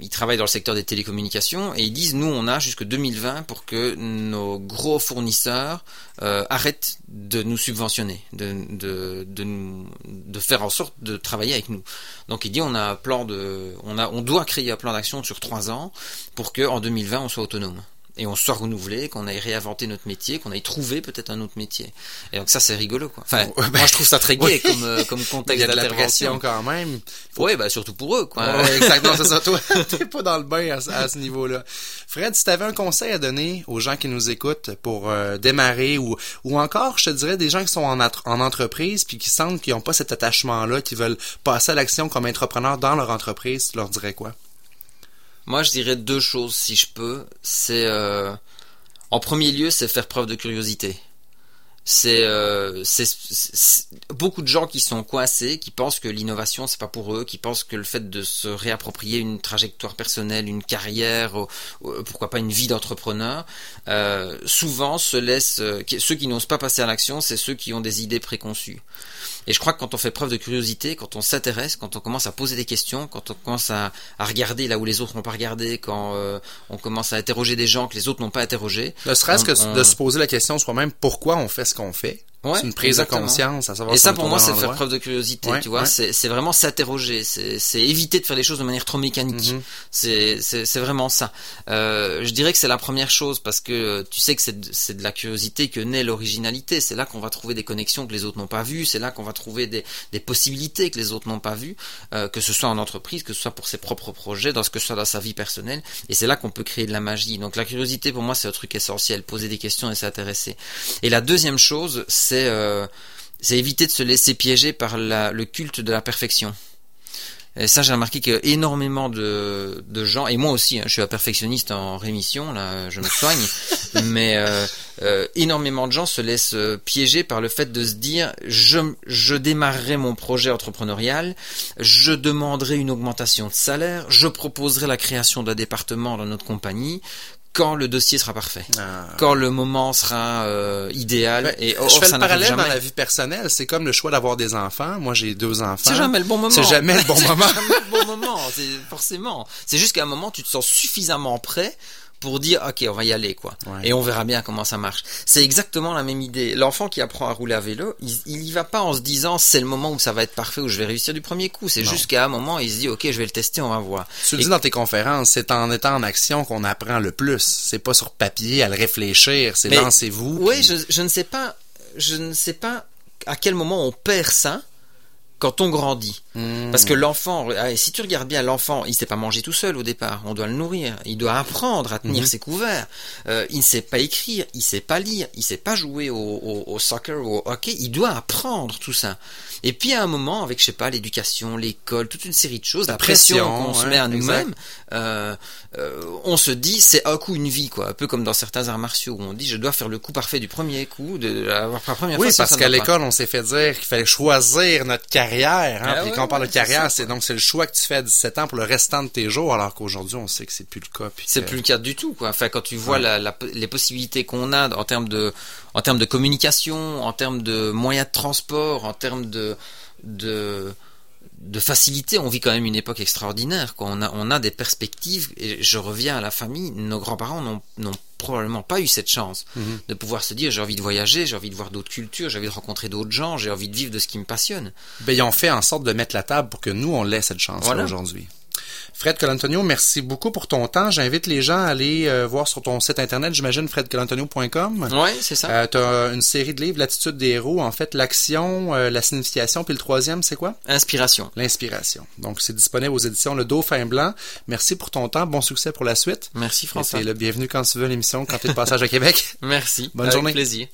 ils travaillent dans le secteur des télécommunications et ils disent nous on a jusque 2020 pour que nos gros fournisseurs euh, arrêtent de nous subventionner, de, de faire en sorte de travailler avec nous. Donc il dit on a un plan de, on a, on doit créer un plan d'action sur trois ans pour que en 2020 on soit autonome et on soit renouvelé, qu'on aille réinventer notre métier, qu'on aille trouver peut-être un autre métier. Et donc ça c'est rigolo quoi. Enfin, ben, moi je trouve ça très gai oui. comme euh, comme contexte d'intervention. quand même. Ouais, bah surtout pour eux quoi. Ouais, exactement, c'est ça. Toi, t'es pas dans le bain à, ce- à ce niveau-là. Fred, si t'avais un conseil à donner aux gens qui nous écoutent pour euh, démarrer ou ou encore, je te dirais, des gens qui sont en, en entreprise puis qui sentent qu'ils n'ont pas cet attachement-là, qui veulent passer à l'action comme entrepreneur dans leur entreprise, tu leur dirais quoi? Moi, je dirais deux choses, si je peux. C'est, euh, en premier lieu, c'est faire preuve de curiosité. C'est, euh, beaucoup de gens qui sont coincés, qui pensent que l'innovation c'est pas pour eux, qui pensent que le fait de se réapproprier une trajectoire personnelle, une carrière, ou- ou pourquoi pas une vie d'entrepreneur, euh, souvent se laissent, euh, ceux qui n'osent pas passer à l'action, c'est ceux qui ont des idées préconçues. Et je crois que quand on fait preuve de curiosité, quand on s'intéresse, quand on commence à poser des questions, quand on commence à, à regarder là où les autres n'ont pas regardé, quand euh, on commence à interroger des gens que les autres n'ont pas interrogés. Ne serait-ce que on- de se poser la question soi-même, pourquoi on fait ce qu'on fait? Ouais, c'est une prise exactement. de conscience, à savoir Et ça, pour moi, c'est faire preuve de curiosité, Ouais, tu vois. ouais. C'est vraiment s'interroger. C'est éviter de faire les choses de manière trop mécanique. Mhm. C'est vraiment ça. Euh, je dirais que c'est la première chose parce que euh, tu sais que c'est de, de la curiosité que naît l'originalité. C'est là qu'on va trouver des connexions que les autres n'ont pas vues. C'est là qu'on va trouver des, des possibilités que les autres n'ont pas vues, euh, que ce soit en entreprise, que ce soit pour ses propres projets, dans ce que ce soit dans sa vie personnelle. Et c'est là qu'on peut créer de la magie. Donc la curiosité, pour moi, c'est un truc essentiel. Poser des questions et s'intéresser. Et la deuxième chose, c'est euh, c'est éviter de se laisser piéger par la, le culte de la perfection. Et ça, j'ai remarqué que énormément de, de gens, et moi aussi, hein, je suis un perfectionniste en rémission, là, je me soigne, mais euh, euh, énormément de gens se laissent piéger par le fait de se dire, je, je démarrerai mon projet entrepreneurial, je demanderai une augmentation de salaire, je proposerai la création d'un département dans notre compagnie, quand le dossier sera parfait, Ah. quand le moment sera euh, idéal. Ouais, et je or, fais ça le parallèle dans la vie personnelle. C'est comme le choix d'avoir des enfants. Moi, j'ai deux enfants. C'est jamais le bon moment. C'est jamais le bon moment. C'est jamais le bon moment. C'est forcément. C'est juste qu'à un moment, tu te sens suffisamment prêt pour dire ok on va y aller quoi Ouais. et on verra bien comment ça marche c'est exactement la même idée l'enfant qui apprend à rouler à vélo il, il y va pas en se disant c'est le moment où ça va être parfait où je vais réussir du premier coup c'est juste qu'à un moment il se dit ok je vais le tester on va voir Tu le dis dans tes conférences, c'est en étant en action qu'on apprend le plus. C'est pas sur papier à le réfléchir, c'est lancez-vous. Oui, puis- je, je ne sais pas, je ne sais pas à quel moment on perd ça quand on grandit. Hmm. Parce que l'enfant, ah, si tu regardes bien l'enfant, il sait pas manger tout seul au départ. On doit le nourrir. Il doit apprendre à tenir Mhm. ses couverts. Euh, il ne sait pas écrire, il sait pas lire, il sait pas jouer au, au, au soccer ou au hockey. Il doit apprendre tout ça. Et puis à un moment, avec je sais pas l'éducation, l'école, toute une série de choses, la, La pression, pression, qu'on se met à nous-mêmes, euh, euh, on se dit c'est un coup une vie quoi. Un peu comme dans certains arts martiaux où on dit je dois faire le coup parfait du premier coup, de la, la première Oui, fois. sinon parce qu'à l'école, on s'est fait dire qu'il fallait choisir notre carrière. Hein? Ah Puis ouais, quand on parle ouais, de carrière, c'est donc c'est le choix que tu fais à 17 ans pour le restant de tes jours, alors qu'aujourd'hui, on sait que c'est plus le cas. C'est que- plus le cas du tout, quoi. Enfin, quand tu vois la- les possibilités qu'on a en termes de, en termes de communication, en termes de moyens de transport, en termes de, de, de facilité, on vit quand même une époque extraordinaire, quoi. On a, on a des perspectives, et je reviens à la famille, nos grands-parents n'ont, probablement pas eu cette chance Mhm. de pouvoir se dire j'ai envie de voyager, j'ai envie de voir d'autres cultures, j'ai envie de rencontrer d'autres gens, j'ai envie de vivre de ce qui me passionne. Ben, ils ont fait en sorte de mettre la table pour que nous, on l'ait cette chance Voilà. aujourd'hui. Fred Colantonio, merci beaucoup pour ton temps. J'invite les gens à aller euh, voir sur ton site internet, j'imagine, fredcolantonio.com. Ouais, c'est ça. Euh, tu as une série de livres, L'attitude des héros, en fait, l'action, euh, la signification, puis le troisième, c'est quoi? Inspiration. L'inspiration. Donc, c'est disponible aux éditions Le Dauphin Blanc. Merci pour ton temps. Bon succès pour la suite. Merci François. Et le bienvenu quand tu veux à l'émission, quand tu es de passage à Québec. Merci. Bonne Avec journée. plaisir.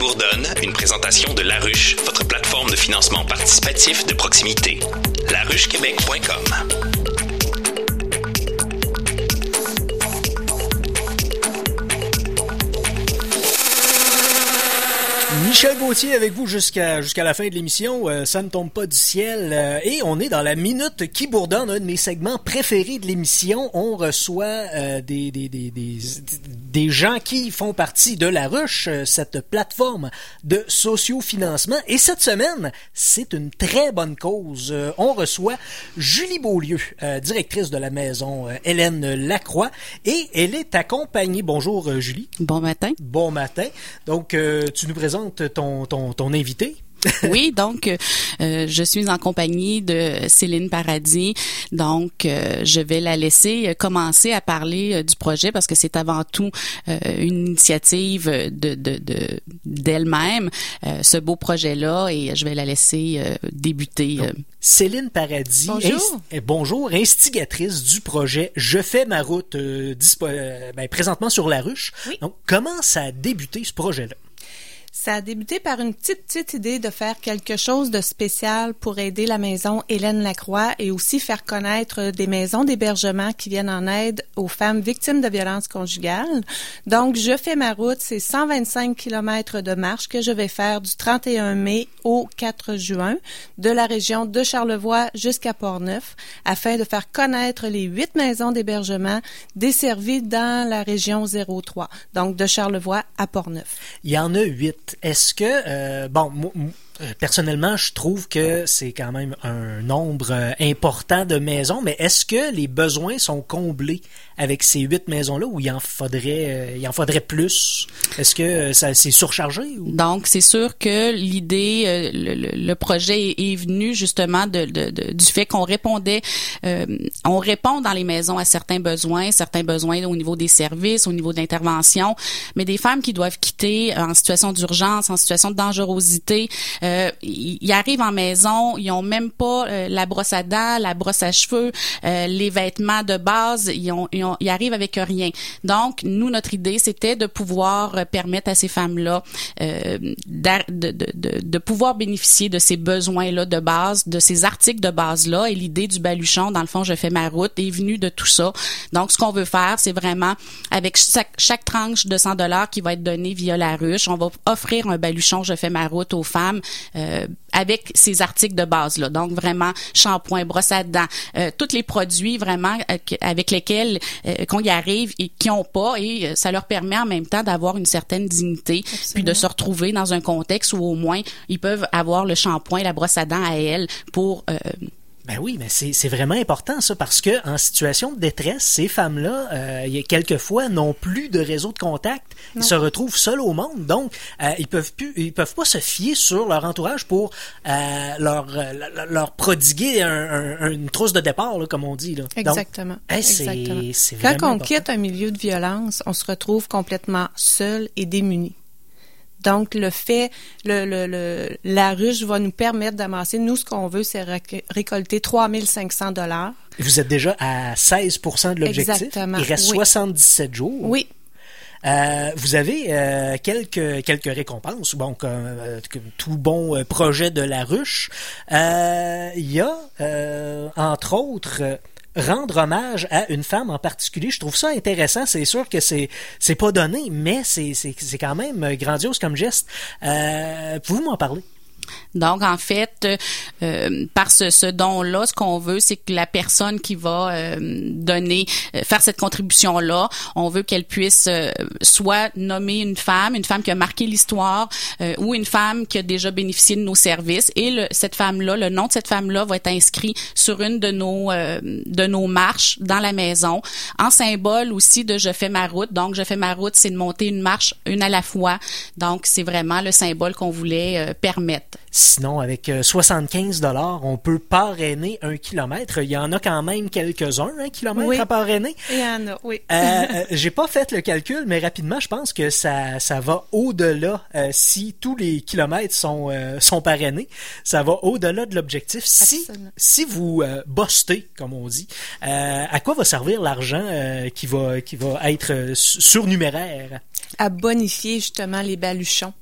Bourdonne, une présentation de La Ruche, votre plateforme de financement participatif de proximité. laruchequebec.com. Michel Gauthier avec vous jusqu'à jusqu'à la fin de l'émission. Euh, ça ne tombe pas du ciel. Euh, et on est dans la minute qui bourdonne, un de mes segments préférés de l'émission. On reçoit euh, des, des, des, des, des gens qui font partie de La Ruche, euh, cette plateforme de sociofinancement. Et cette semaine, c'est une très bonne cause. Euh, on reçoit Julie Beaulieu, euh, directrice de la maison Hélène Lacroix. Et elle est accompagnée. Bonjour Julie. Bon matin. Bon matin. Donc, euh, tu nous présentes ton, ton, ton invité? oui, donc euh, je suis en compagnie de Céline Paradis. Donc, euh, je vais la laisser commencer à parler euh, du projet parce que c'est avant tout euh, une initiative de de- de- d'elle-même, euh, ce beau projet-là, et je vais la laisser euh, débuter. euh. Céline Paradis, Bonjour. inst- bonjour, instigatrice du projet Je fais ma route, euh, dispo- euh, ben, présentement sur la ruche. Donc, comment ça a débuté ce projet-là? Ça a débuté par une petite, petite idée de faire quelque chose de spécial pour aider la maison Hélène Lacroix et aussi faire connaître des maisons d'hébergement qui viennent en aide aux femmes victimes de violences conjugales. Donc, je fais ma route, c'est 125 kilomètres de marche que je vais faire du 31 mai au 4 juin de la région de Charlevoix jusqu'à Portneuf afin de faire connaître les huit maisons d'hébergement desservies dans la région 03, donc de Charlevoix à Portneuf. Il y en a huit. Est-ce que, euh, bon, personnellement, je trouve que c'est quand même un nombre euh, important de maisons, mais est-ce que les besoins sont comblés avec ces huit maisons-là ou il en faudrait, euh, il en faudrait plus? Est-ce que euh, ça c'est surchargé? Donc, c'est sûr que l'idée, euh, le, projet est, venu justement du fait qu'on répondait, euh, on répond dans les maisons à certains besoins, certains besoins au niveau des services, au niveau de mais des femmes qui doivent quitter en situation d'urgence, en situation de dangerosité, euh, ils, ils arrivent en maison, ils ont même pas euh, la brosse à dents, la brosse à cheveux, euh, les vêtements de base, ils, ont, ils, arrivent avec rien. Donc, nous, notre idée, c'était de pouvoir euh, permettre à ces femmes-là euh, de, de, de, de pouvoir bénéficier de ces besoins-là de base, de ces articles de base-là. Et l'idée du baluchon, dans le fond, je fais ma route, est venue de tout ça. Donc, ce qu'on veut faire, c'est vraiment, avec chaque, chaque tranche de 100 dollars qui va être donnée via la ruche, on va offrir un baluchon, je fais ma route aux femmes euh, avec ces articles de base là. Donc vraiment shampoing, brosse à dents, euh, tous les produits vraiment euh, avec lesquels euh, qu'on y arrive et qui ont pas et euh, ça leur permet en même temps d'avoir une certaine dignité puis de se retrouver dans un contexte où au moins ils peuvent avoir le shampoing, la brosse à dents à elles pour euh, Ben oui, mais c'est vraiment important ça parce que en situation de détresse, ces femmes-là, euh, il y a quelquefois n'ont plus de réseau de contact, Non. ils se retrouvent seuls au monde, donc euh, ils peuvent plus, ils peuvent pas se fier sur leur entourage pour euh, leur, euh, leur prodiguer un- un- une trousse de départ, là, comme on dit là. Donc, Exactement. Exactement. Quand on important. quitte un milieu de violence, on se retrouve complètement seul et démuni. Donc, le fait, le, le, le- la ruche va nous permettre d'amasser. Nous, ce qu'on veut, c'est réc- récolter 3500 dollars. Vous êtes déjà à 16% de l'objectif? Exactement, Il reste oui. 77 jours. Oui. Euh, vous avez euh, quelques quelques récompenses, bon comme, euh, comme tout bon euh, projet de la ruche. Euh, Il y a euh, entre autres euh, rendre hommage à une femme en particulier. Je trouve ça intéressant. C'est sûr que c'est c'est pas donné, mais c'est quand même grandiose comme geste. Euh, Pouvez-vous m'en parler? Donc, en fait, euh, par ce, ce don-là, ce qu'on veut, c'est que la personne qui va euh, donner, euh, faire cette contribution-là, on veut qu'elle puisse euh, soit nommer une femme, une femme qui a marqué l'histoire, euh, ou une femme qui a déjà bénéficié de nos services. Et le, cette femme-là, le nom de cette femme-là va être inscrit sur une de nos euh, de nos marches dans la maison, en symbole aussi de je fais ma route. Donc, je fais ma route, c'est de monter une marche une à la fois. Donc, c'est vraiment le symbole qu'on voulait permettre. Sinon, avec euh, 75 dollars, on peut parrainer un kilomètre. Il y en a quand même quelques-uns, un kilomètre Oui. à parrainer. Il y en a, oui. Euh, euh, J'ai pas fait le calcul, mais rapidement, je pense que ça, ça va au-delà. euh, si tous les kilomètres sont, euh, sont parrainés, ça va au-delà de l'objectif. Si, si vous euh, bostez, comme on dit, euh, à quoi va servir l'argent euh, qui va qui va être euh, su- surnuméraire? à bonifier justement les baluchons,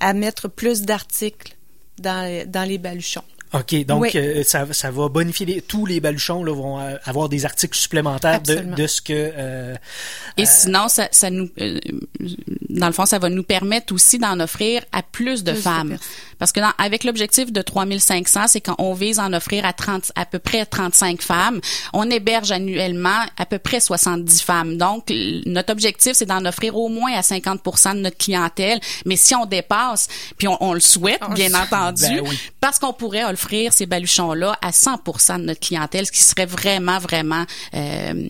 à mettre plus d'articles dans, dans les baluchons. OK, donc Oui. euh, ça, ça va bonifier les- tous les baluchons là, vont euh, avoir des articles supplémentaires de, de ce que euh, Et sinon, ça, ça nous, euh, dans le fond, ça va nous permettre aussi d'en offrir à plus de Plus femmes. Parce que dans- avec l'objectif de 3500, c'est quand on vise en offrir à 30, à peu près 35 femmes. On héberge annuellement à peu près 70 femmes. Donc, notre objectif, c'est d'en offrir au moins à 50% de notre clientèle. Mais si on dépasse, puis on, on le souhaite, On bien entendu, Ben oui. parce qu'on pourrait offrir ces baluchons-là à 100% de notre clientèle, ce qui serait vraiment, vraiment euh,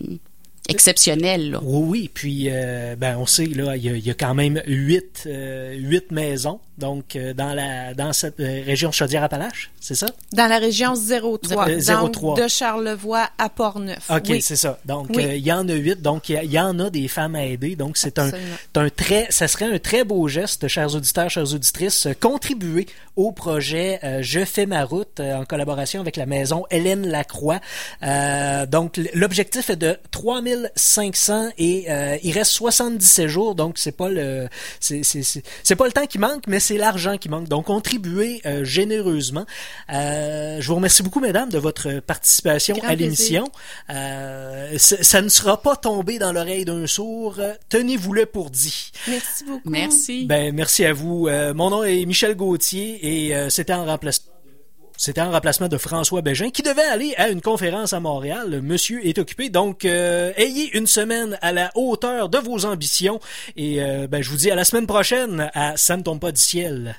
exceptionnel. Là. Oui, oui. Puis, euh, ben, on sait, là, il y a, il y a quand même huit, euh, huit maisons, donc, euh, dans la dans cette euh, région Chaudière-Appalaches, c'est ça? Dans la région 03, Euh, donc 03. de Charlevoix à Portneuf. OK, Oui. c'est ça. Donc, Oui. euh, il y en a huit, donc il y en a des femmes à aider. Donc, c'est un, très, ça serait un très beau geste, chers auditeurs, chères auditrices, euh, contribuer au projet euh, Je fais ma route euh, en collaboration avec la maison Hélène Lacroix. Euh, donc, l'objectif est de 3500 et euh, il reste 77 jours, donc c'est pas le, c'est, c'est, c'est, pas le temps qui manque, mais c'est l'argent qui manque. Donc, contribuez euh, généreusement. Euh, je vous remercie beaucoup, mesdames, de votre participation Grand à l'émission. Euh, ça, ne sera pas tombé dans l'oreille d'un sourd. Euh, Tenez-vous-le pour dit. Merci beaucoup. Merci. Ben, merci à vous. Euh, mon nom est Michel Gauthier et euh, c'était en remplacement. C'était en remplacement de François Bégin qui devait aller à une conférence à Montréal. Le Monsieur est occupé, donc euh, ayez une semaine à la hauteur de vos ambitions. Et euh, ben, je vous dis à la semaine prochaine à Ça ne tombe pas du ciel.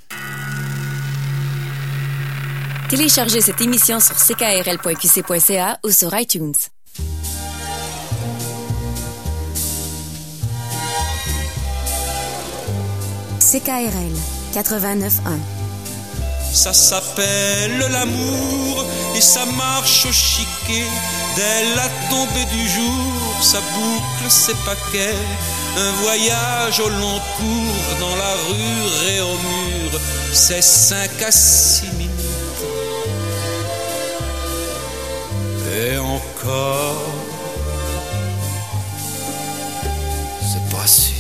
Téléchargez cette émission sur ckrl.qc.ca ou sur iTunes. CKRL 89.1 Ça s'appelle l'amour et ça marche au chiquet. Dès la tombée du jour, ça boucle ses paquets. Un voyage au long cours dans la rue et au mur, c'est cinq à six minutes. Et encore, c'est pas sûr.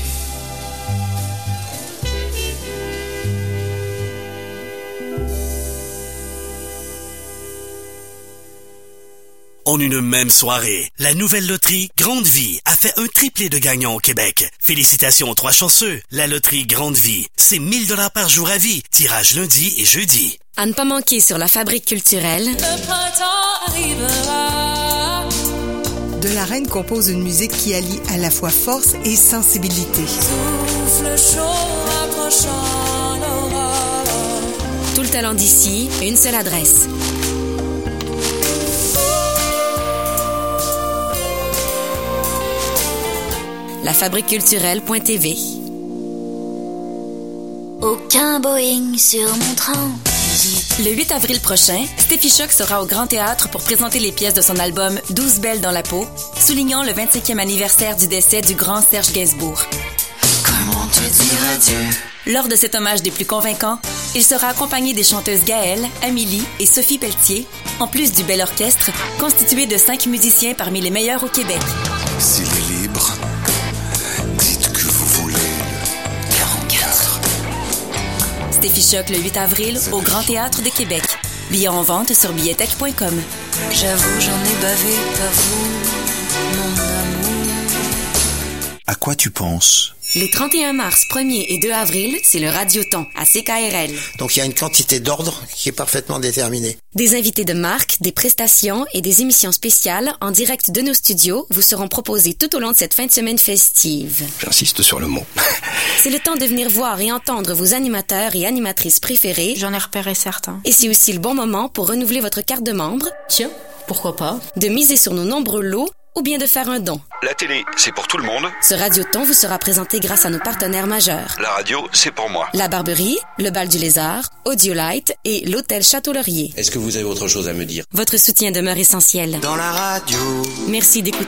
En une même soirée. La nouvelle loterie Grande Vie a fait un triplé de gagnants au Québec. Félicitations aux trois chanceux. La loterie Grande Vie, c'est 1000 dollars par jour à vie. Tirage lundi et jeudi. À ne pas manquer sur la fabrique culturelle. De la Reine compose une musique qui allie à la fois force et sensibilité. Tout le talent d'ici, une seule adresse. lafabriqueculturelle.tv Aucun Boeing sur mon train. Le 8 avril prochain, Steffi Choc sera au Grand Théâtre pour présenter les pièces de son album 12 belles dans la peau, soulignant le 25e anniversaire du décès du grand Serge Gainsbourg. Comment te dire adieu Lors de cet hommage des plus convaincants, il sera accompagné des chanteuses Gaëlle, Amélie et Sophie Pelletier, en plus du bel orchestre, constitué de cinq musiciens parmi les meilleurs au Québec. Choc le 8 avril au Grand Théâtre de Québec. Billets en vente sur billetech.com. J'avoue, j'en ai bavé, pas vous, mon amour. À quoi tu penses? Les 31 mars, 1er et 2 avril, c'est le Radioton à CKRL. Donc il y a une quantité d'ordre qui est parfaitement déterminée. Des invités de marque, des prestations et des émissions spéciales en direct de nos studios vous seront proposés tout au long de cette fin de semaine festive. J'insiste sur le mot. C'est le temps de venir voir et entendre vos animateurs et animatrices préférés. J'en ai repéré certains. Et c'est aussi le bon moment pour renouveler votre carte de membre. Tiens, pourquoi pas? De miser sur nos nombreux lots ou bien de faire un don. La télé, c'est pour tout le monde. Ce Radioton vous sera présenté grâce à nos partenaires majeurs. La radio, c'est pour moi. La Barberie, le Bal du Lézard, Audiolite et l'Hôtel Château-Laurier. Est-ce que vous avez autre chose à me dire? Votre soutien demeure essentiel. Dans la radio. Merci d'écouter